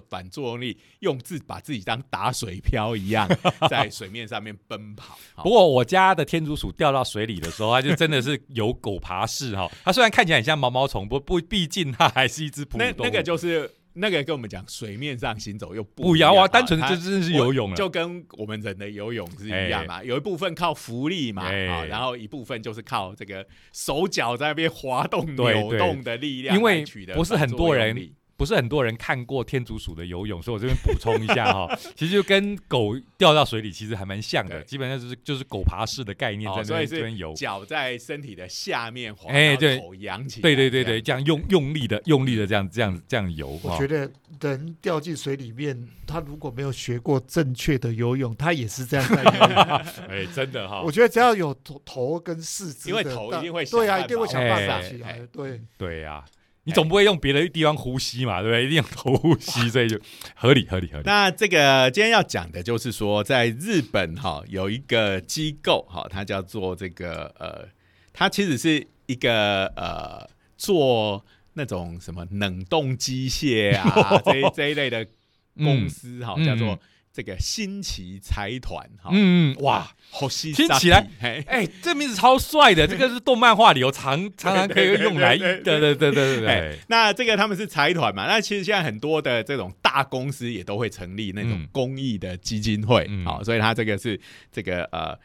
A: 反作用力，用自把自己当打水漂一样，<laughs> 在水面上面奔跑。好
B: 不过我家的天竺鼠掉到水里的时候，它就真的是有狗爬式哈。它虽然看起来很像毛毛虫，不不，毕竟它还是一只哺乳动物。
A: 那那个就是那个跟我们讲水面上行走又不
B: 不一样哇，
A: 啊
B: 单纯
A: 它
B: 就真的是游泳了。
A: 就跟我们人的游泳是一样嘛，有一部分靠浮力嘛，
B: 哎。
A: 啊，然后一部分就是靠这个手脚在那边滑动、扭动的力量，
B: 因为不是很多人不是很多人看过天竺鼠的游泳，所以我这边补充一下哈，<laughs> 其实就跟狗掉到水里其实还蛮像的，基本上就是就是狗爬式的概念在那边这边游。
A: 脚在身体的下面滑，
B: 哎对
A: 然后头扬起，
B: 对对对对，
A: 这样
B: 用用力的用力的这样这样这样游。
C: 我觉得人掉进水里面，他如果没有学过正确的游泳，他也是这样在游。<laughs>
B: 哎，真的哈
C: 我，觉得只要有头头跟四肢，
A: 因为头一定会
C: 对啊，一定会想办法
B: 哎
C: 起来
A: 哎。
C: 对，
B: 对呀、你总不会用别的地方呼吸嘛，对不对？一定用头呼吸，所以就合理合理合理。
A: 那这个今天要讲的就是说，在日本哈有一个机构哈，它叫做这个呃，它其实是一个呃做那种什么冷冻机械啊 <laughs> 这一这一类的公司哈，
B: 嗯
A: 叫做这个新奇财团哈，
B: 嗯，哇，
A: 好新
B: 听起来
A: 嘿
B: 哎，这名字超帅的，这个是动漫画里有常 <laughs> 常常可以用来，对对对对对对
A: 哎，那这个他们是财团嘛？那其实现在很多的这种大公司也都会成立那种
B: 嗯
A: 公益的基金会，
B: 嗯
A: 好，所以他这个是这个呃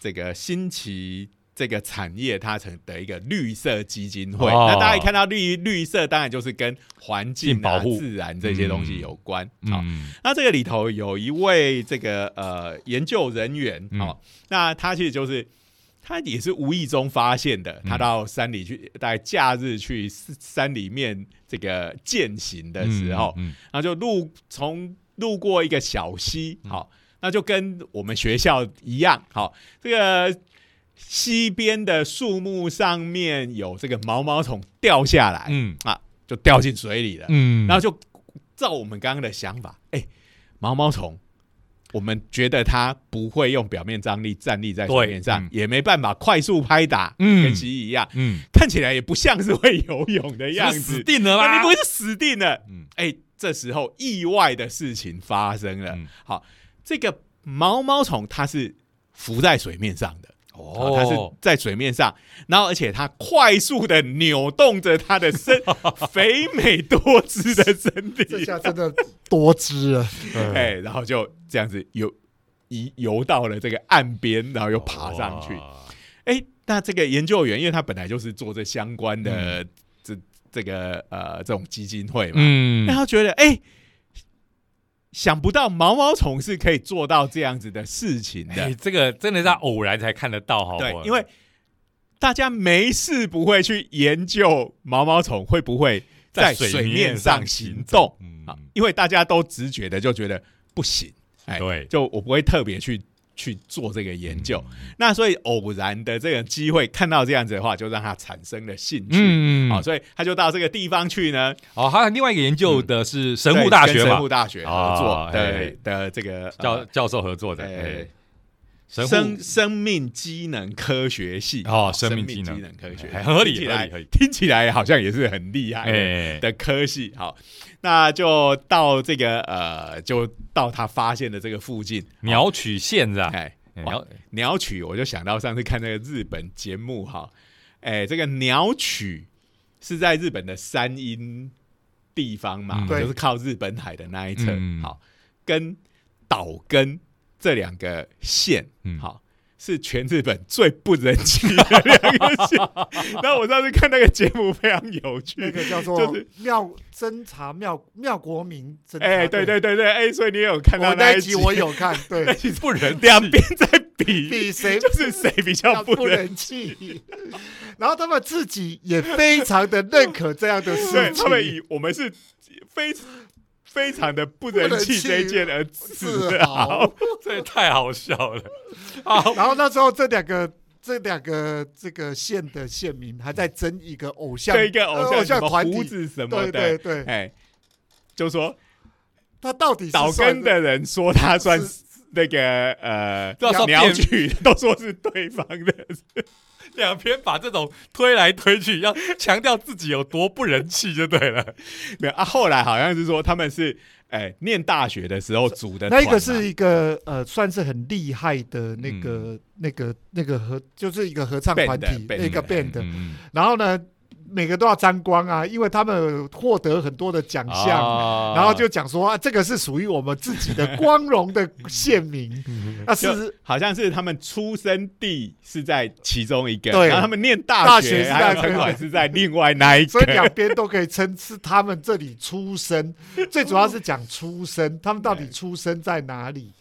A: 这个新奇。这个产业它成的一个绿色基金会，
B: 哦
A: 那大家一看到绿绿色，当然就是跟环境啊、
B: 保护
A: 自然这些东西有关。好、
B: 嗯
A: 那这个里头有一位这个呃研究人员，
B: 嗯
A: 哦，那他其实就是他也是无意中发现的，
B: 嗯
A: 他到山里去，大概假日去山里面这个践行的时候，
B: 嗯
A: 然后就路从路过一个小溪，
B: 嗯
A: 好、那就跟我们学校一样，好、这个。溪边的树木上面有这个毛毛虫掉下来，
B: 嗯
A: 啊，就掉进水里了。
B: 嗯
A: 然后就照我们刚刚的想法，哎、毛毛虫，我们觉得它不会用表面张力站立在水面上，
B: 嗯
A: 也没办法快速拍打，
B: 嗯
A: 跟蜥蜴一样，
B: 嗯，
A: 看起来也不像是会游泳的样
B: 是死
A: 子。
B: 定了吗？
A: 那你不会是死定了？
B: 嗯
A: 哎、这时候意外的事情发生了。
B: 嗯
A: 好，这个毛毛虫它是浮在水面上的。哦，它是在水面上，然后而且它快速的扭动着它的身 <laughs> 肥美多姿的身体这，
C: 下真的多汁啊。
A: 哎，然后就这样子游移游到了这个岸边，然后又爬上去。
B: 哇
A: 哎，那这个研究员，因为他本来就是做这相关
B: 嗯
A: 的这这个呃这种基金会嘛，
B: 嗯
A: 那他觉得哎。想不到毛毛虫是可以做到这样子的事情的，
B: 哎，这个真的是要偶然才看得到，好不，
A: 对因为大家没事不会去研究毛毛虫会不会在水面上行动
B: 嗯。
A: 啊，因为大家都直觉的就觉得不行，哎，
B: 对。
A: 就我不会特别去去做这个研究。
B: 嗯。
A: 那所以偶然的这个机会看到这样子的话，就让他产生了兴趣。
B: 嗯。
A: 好，所以他就到这个地方去呢，
B: 哦，还有另外一个研究的是神
A: 对
B: 户大学嘛。
A: 神户，大学合作
B: 哦
A: 的这个呃
B: 教教授合作的，
A: 生生命机能科学系。
B: 哦
A: 生
B: 生命机
A: 机
B: 能
A: 科学，
B: 很合理合理
A: 听起来好像也是很厉害的科系。好，那就到这个呃，就到他发现的这个附近，
B: 鸟取县是吧？
A: 哎，
B: 鸟
A: 鸟取，我就想到上次看那个日本节目哈，哎，这个鸟取是在日本的山阴地方嘛，
B: 嗯
A: 就是靠日本海的那一侧，
B: 嗯
A: 好，跟岛根这两个县，
B: 嗯
A: 好。是全日本最不人气的两个县。<laughs> 然后我上次看那个节目非常有趣，
C: 那个叫做
A: 就是
C: 妙侦查妙妙国民侦查。
A: 哎、对对对对，哎、所以你有看到
C: 那一集我有看，对，<laughs>
B: 不人
A: 两边在比，
C: 比谁
A: 就是谁比较不
C: 不
A: 人
C: 人气。然后他们自己也非常的认可这样的事，情，
A: 他们以我们是非非常的不人气这一件而自
C: 自
A: 豪
C: 豪。。
B: 这也太好笑了。<laughs>
C: 然后那时候这两个这两个这个县的县民还在争一个偶像，
A: 对一个偶
C: 呃
A: 像
C: 团体，
A: 什么
C: 对
A: 的，
C: 对对，
A: 哎，就说
C: 他到底是
A: 岛根的人说他算那个呃鸟
B: 变
A: 取，<laughs> 都说是对方的，<laughs>
B: 两边把这种推来推去，要强调自己有多不人气就对了。<laughs>
A: 没有啊。后来好像是说他们是哎念大学的时候组的
C: 那
A: 一，
C: 个是一个呃，算是很厉害的那个、那个那个合，就是一个合唱团体
A: band
C: 那个 band，、
B: 嗯，
C: 然后呢，每个都要沾光啊，因为他们获得很多的奖项，
B: 啊
C: 然后就讲说啊，这个是属于我们自己的光荣的县名。<laughs> 那
A: 就是好像是他们出生地是在其中一个，
C: 对
A: 然后他们念
C: 大
A: 大学
C: 学是在
A: 城管是在另外那一
C: 所以两。边都可以称是他们这里出生，最主要是讲出生，<laughs> 他们到底出生在哪里？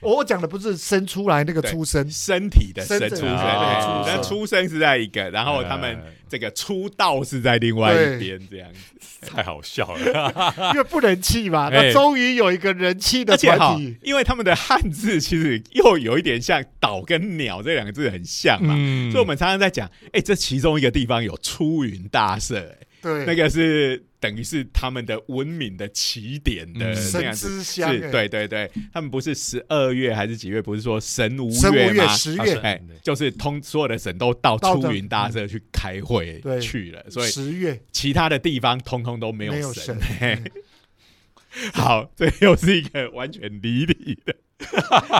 C: 我我讲的不是生出来那个出生，
A: 身体的生
C: 身
A: 出生，
B: 的
A: 哎
B: 出生
A: 那出生是在一个，然后他们
B: 哎。
A: 这个出道是在另外一边，这样子。<laughs>
B: 太好笑了。<laughs>
C: 因为不人气嘛，
B: 哎。
C: 那终于有一个人气的
A: 而且哈
C: 团体，，
A: 因为他们的汉字其实又有一点像“岛”跟“鸟”这两个字很像嘛，
B: 嗯。
A: 所以我们常常在讲，哎，这其中一个地方有出云大社，哎
C: 对，
A: 那个是等于是他们的文明的起点的
B: 嗯
A: 那
C: 神
A: 样子。是，
C: 哎，
A: 对对对，他们不是十二月还是几月？不是说神无
C: 月
A: 吗？
C: 十月
A: 就是通所有的神都到出云大社去开会
C: 对
A: 去了，所以
C: 十月
A: 其他的地方通通都没有神 <laughs> 好，这又是一个完全离题的。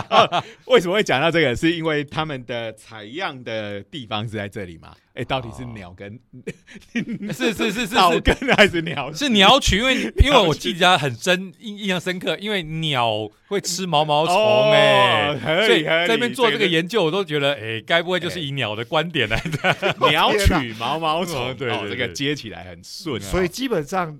A: 哦 <laughs> 为什么会讲到这个？是因为他们的采样的地方是在这里嘛？哎，到底是鸟跟 <laughs>
B: 是是是是是 <laughs>
A: 草根还是鸟？
B: 是鸟取，因为因为我记得很深印印象深刻，因为鸟会吃毛毛虫
A: 哦
B: 哎、所以在那边做这
A: 这个
B: 个研究，我都觉得哎，该不会就是以鸟的观点来的？
A: 鸟取毛毛虫
B: 哦，对
A: 哦，这个接起来很顺啊。
C: 所以基本上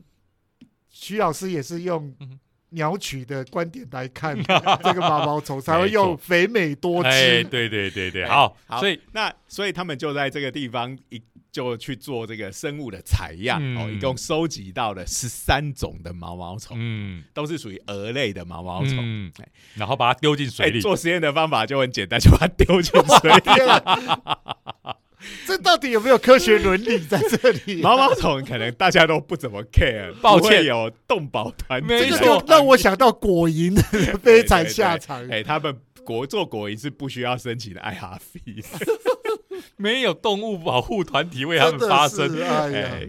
C: 徐老师也是用
B: 嗯
C: 鸟取的观点来看 <laughs> 这个毛毛虫，才会用肥美多
B: 哎，
C: 汁。
B: 对对对对，
A: 哎
B: 好，
A: 好，
B: 所以
A: 那所以他们就在这个地方一就去做这个生物的采样、
B: 嗯。
A: 哦，一共收集到了十三种的毛毛虫，
B: 嗯，
A: 都是属于蛾类的毛毛虫。
B: 然后把它丢进水
A: 哎，
B: 里，
A: 做实验的方法就很简单，就把它丢进水里。<laughs> <laughs> <laughs>
C: 这到底有没有科学伦理 <laughs> 在这里？
A: 毛毛虫可能大家都不怎么 care，<laughs>
B: 抱歉
A: 有动保团
C: 这个
B: 没错
C: 就让我想到果蝇的悲惨下场。
A: 哎，他们国做果蝇是不需要申请的 IRF，
B: 没有动物保护团体为他们发声。
C: 是哎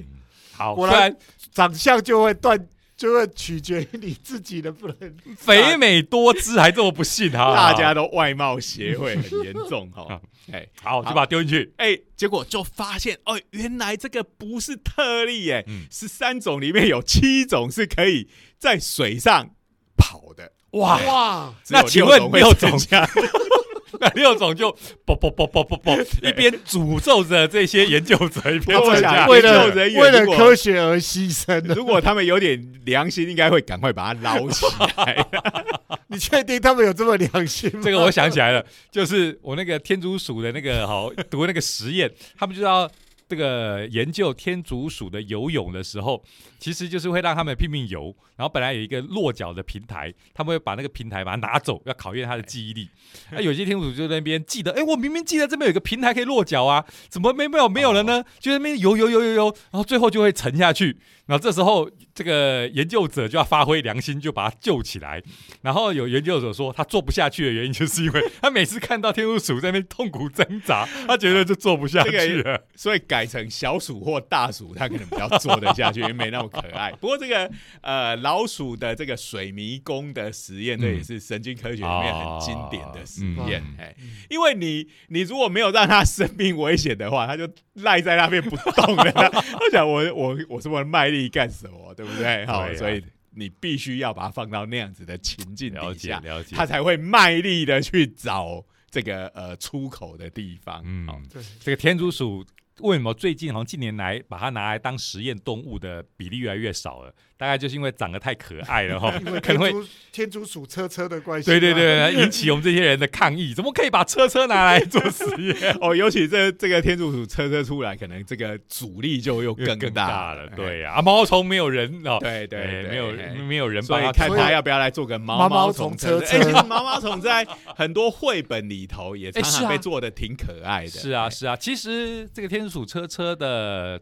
B: 好，
C: 果然长相就会断，就会取决于你自己能不能。<laughs>
B: 肥美多姿，还这么不信哈？
A: 大家都外貌协会很严重哈。<laughs> 哎，
B: 好，就把它丢进去。
A: 哎，结果就发现，哦，原来这个不是特例，哎
B: 嗯，
A: 十三种里面有七种是可以在水上跑的，
B: 哇，
C: 哇，
B: 那请问
A: 六会
B: 六种 <laughs> 六种就啵啵啵啵啵啵，一边诅咒着这些研究者，一边。
C: 为了为了科学而牺牲的，
A: 如果他们有点良心，应该会赶快把它捞起来。<laughs>
C: 你确定他们有这么良心吗？
B: 这个我想起来了，就是我那个天竺鼠的那个好读那个实验，他们就要这个研究天竺鼠的游泳的时候，其实就是会让他们拼命游，然后本来有一个落脚的平台，他们会把那个平台把它拿走，要考验他的记忆力。那 <laughs> 有些天竺鼠就在那边记得，哎，我明明记得这边有一个平台可以落脚啊，怎么没没有没有了呢？就在那边游游游游游，然后最后就会沉下去。然后这时候这个研究者就要发挥良心，就把它救起来。然后有研究者说，他做不下去的原因，就是因为他每次看到天竺鼠在那边痛苦挣扎，他觉得就做不下去了。
A: 所以改成小鼠或大鼠，他可能比较做得下去，因为没那么可爱。不过这个呃老鼠的这个水迷宫的实验，
B: 嗯
A: 这也是神经科学里面很经典的实验。
B: 嗯
A: 哎、因为你你如果没有让它生命危险的话，它就赖在那边不动了。<laughs> 我想我我我这么卖力干什么，对不对？好、所以你必须要把它放到那样子的情境底下，
B: 解了解
A: 它，才会卖力的去找这个呃出口的地方。
B: 嗯
A: 好，
C: 对
B: 这个天竺鼠为什么最近好像近年来把它拿来当实验动物的比例越来越少了？大概就是因为长得太可爱了哈，<laughs>
C: 因为
B: 可能会
C: 天竺鼠车车的关系。
B: 对对，对，引起我们这些人的抗议。怎么可以把车车拿来做实验？<laughs>
A: 哦，尤其这这个天竺鼠车车出来，可能这个阻力就又更
B: 更
A: 大
B: 了，对呀、啊，毛毛虫没有人哦，
A: 对对
B: 没有
A: 哎
B: 没有人帮他
A: 所以看他要不要来做个毛
C: 毛毛
A: 虫
C: 虫车
A: 哎，
C: 车
A: 其实毛毛虫在很多绘本里头也
B: 是
A: 被做的挺可爱的。
B: 是啊，是啊，其实这个天竺鼠车车的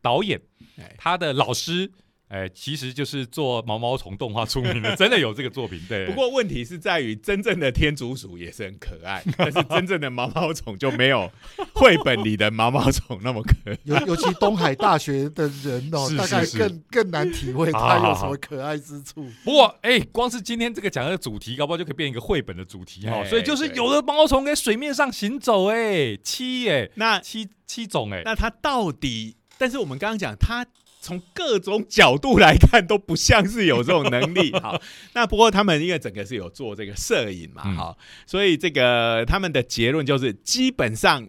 B: 导演
A: 哎，
B: 他的老师，哎，其实就是做毛毛虫动画出名的，真的有这个作品。对，<laughs>
A: 不过问题是在于，真正的天竺鼠也是很可爱，但是真正的毛毛虫就没有绘本里的毛毛虫那么可爱。<laughs>
C: 尤尤其东海大学的人哦
B: 是，
C: 大概更更难体会它有什么可爱之处。
B: 不过，哎，光是今天这个讲的主题，搞不好就可以变一个绘本的主题哈。
A: 哎
B: 所以就是有的毛毛虫在水面上行走，哎，七哎，
A: 那
B: 七七种哎，
A: 那它到底？但是我们刚刚讲，它从各种角度来看都不像是有这种能力。<laughs> 好，那不过他们因为整个是有做这个摄影嘛，
B: 嗯
A: 好，所以这个他们的结论就是基本上。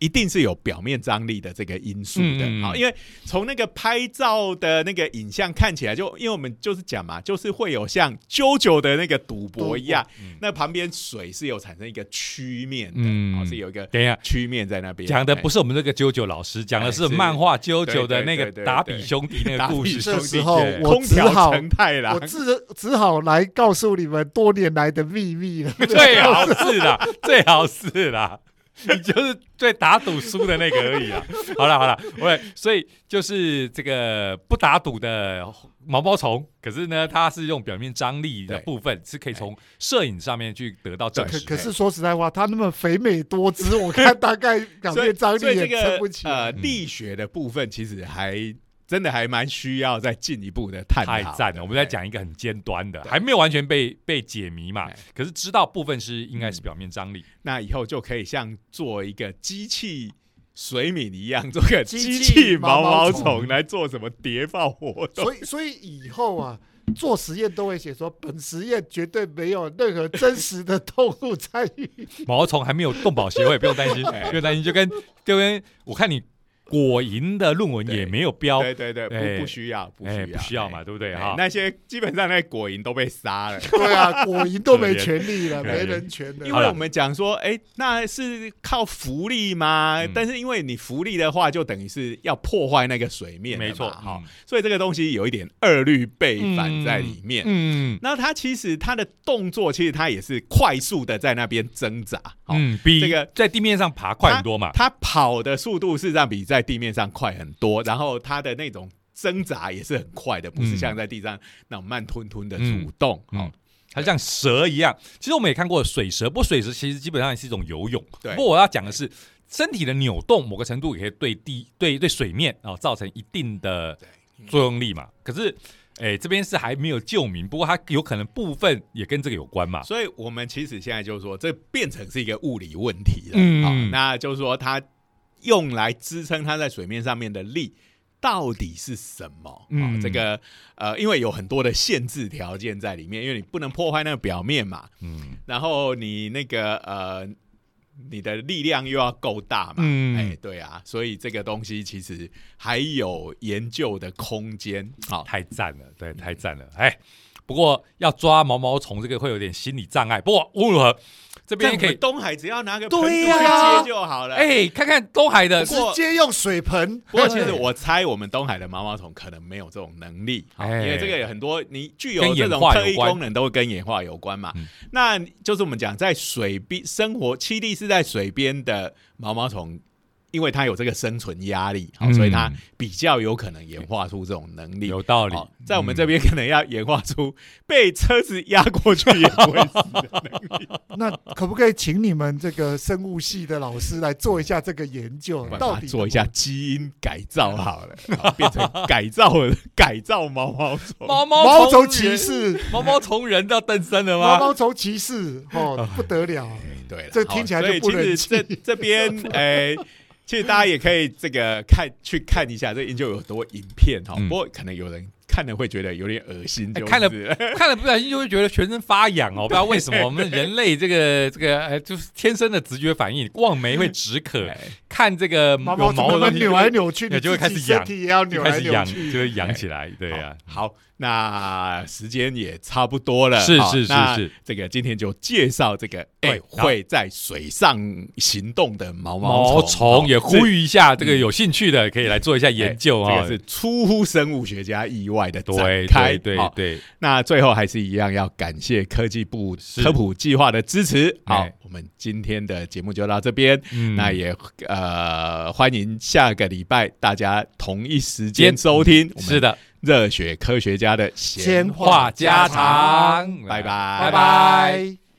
A: 一定是有表面张力的这个因素的，好，因为从那个拍照的那个影像看起来就，因为我们就是讲嘛，就是会有像啾啾的那个赌博一样，
B: 嗯
A: 那旁边水是有产生一个曲面的，
B: 嗯
A: 好，是有一个
B: 等一下。
A: 曲面在那边。
B: 讲的
A: 哎
B: 不是我们这个啾啾老师，讲的
A: 哎是
B: 是漫画啾啾的那个
A: 对对对对
B: 达比兄弟那个故事。
C: 这时候我只好
A: 成太郎
C: 我，只只好来告诉你们多年来的秘密了。<laughs>
B: 最好是啦，最好是啦，<laughs> 你就是对打赌输的那个而已啊。<laughs> 好了好了，喂，所以就是这个不打赌的毛毛虫，可是呢，它是用表面张力的部分，是可以从摄影上面去得到证实。
C: 可可是说实在话，它那么肥美多汁，<laughs> 我看大概表面张力也撑不起来。
A: 呃
B: 嗯
A: 力学的部分其实还真的还蛮需要再进一步的探讨。
B: 太赞了！我们在讲一个很尖端的，还没有完全被被解谜嘛
A: 哎，
B: 可是知道部分是应该是表面张力。
A: 那以后就可以像做一个机器水敏一样，做个
C: 机
A: 机
C: 器
A: 器毛毛
C: 虫
A: 虫来做什么谍报活动。
C: 所以所以以后啊，做实验都会写说，本实验绝对没有任何真实的动物参与。
B: 毛毛虫还没有动保协会，不用担心，<laughs>
A: 哎
B: 不用担心。就跟就跟我看你果蝇的论文也没有标，
A: 对对对，
B: 哎
A: 不不需要，不需
B: 哎，
A: 要，
B: 不需要嘛，对不对？
A: 哎
B: 哈，
A: 那些基本上那果蝇都被杀了。<laughs>
C: 对啊，果蝇都没权利了，没人权了。
A: 因为我们讲说，哎、那是靠浮力吗？
B: 嗯
A: 但是因为你浮力的话，就等于是要破坏那个水面，
B: 没错，
A: 好、
B: 嗯
A: 所以这个东西有一点二律背反在里面。
B: 嗯
A: 那它其实它的动作，其实它也是快速的在那边挣扎，
B: 嗯，比
A: 这个
B: 在地面上爬快很多嘛。
A: 它跑的速度事实上比在地面上快很多，然后它的那种挣扎也是很快的，不是
B: 嗯
A: 像在地上那种慢吞吞的蠕动。
B: 嗯
A: 好、
B: 它像蛇一样。其实我们也看过水蛇，不过水蛇其实基本上也是一种游泳。
A: 对
B: 不过我要讲的是，身体的扭动某个程度也可以对地对对水面啊、造成一定的作用力嘛。可是，哎，这边是还没有救明，不过它有可能部分也跟这个有关嘛。
A: 所以我们其实现在就是说，这变成是一个物理问题了。
B: 嗯
A: 好，那就是说它用来支撑它在水面上面的力。到底是什么？这个呃，因为有很多的限制条件在里面，因为你不能破坏那个表面嘛，
B: 嗯
A: 然后你那个呃，你的力量又要够大嘛，
B: 嗯
A: 哎，对啊，所以这个东西其实还有研究的空间。好，
B: 太赞了，对，太赞了。哎，不过要抓毛毛虫这个会有点心理障碍。不过无论如何，这
A: 这边可以东海只要拿个盆接就好了。
B: 哎，看看东海的
C: 直接用水盆。
A: 不过其实我猜我们东海的毛毛虫可能没有这种能力，因为这个有很多你具有
B: 演
A: 这种特异功能都会跟演化有关嘛
B: 嗯。
A: 那就是我们讲在水边生活栖地是在水边的毛毛虫。因为它有这个生存压力，好
B: 嗯
A: 所以它比较有可能演化出这种能力。
B: 有道理
A: 好，在我们
B: 嗯
A: 这边可能要演化出被车子压过去也不会死的能力。<laughs>
C: 那可不可以请你们这个生物系的老师来做一下这个研究？到底
A: 做一下基因改造好了，<laughs> 好变成改造改造毛毛虫。
B: 毛
C: 毛虫骑，士，
B: 毛毛虫人要诞生了
C: 毛
B: 吗？
C: 毛毛虫骑士，哦，<laughs> 不得了！
A: 对了，
C: 这听起来就不能
A: 所以其实这这边诶。其实大家也可以这个看去看一下这研究有多影片哈，
B: 嗯。
A: 不过可能有人看了会觉得有点恶心，就是
B: 哎看了看了不小心就会觉得全身发痒哦，<laughs> 不知道为什么我们人类这个这个呃就是天生的直觉反应，望梅会止渴，<laughs>
A: 哎。
B: 看这个
C: 毛
B: 有毛的
C: 扭来扭去，
B: 你 <laughs> 就会开始痒
C: 也要扭来
B: 开始痒，
C: 扭去，
B: 就会痒起来，对呀、
A: 好，那时间也差不多了，
B: 是是是是。
A: 这个今天就介绍这个
B: 对
A: 哎会在水上行动的毛
B: 毛
A: 虫，
B: 虫也呼
A: 吁
B: 吁一下，这个有兴趣的可以来做一下研究啊、
A: 这个是出乎生物学家意外的展
B: 对
A: 开，
B: 对对对，
A: 那最后还是一样要感谢科技部科普计划的支持。好
B: 哎，
A: 我们今天的节目就到这边。
B: 嗯。
A: 那也呃欢迎下个礼拜大家同一时
B: 间
A: 间。收听
B: 是的，
A: 热血科学家的
C: 闲
B: 话家常，
A: 拜拜。
C: 拜拜。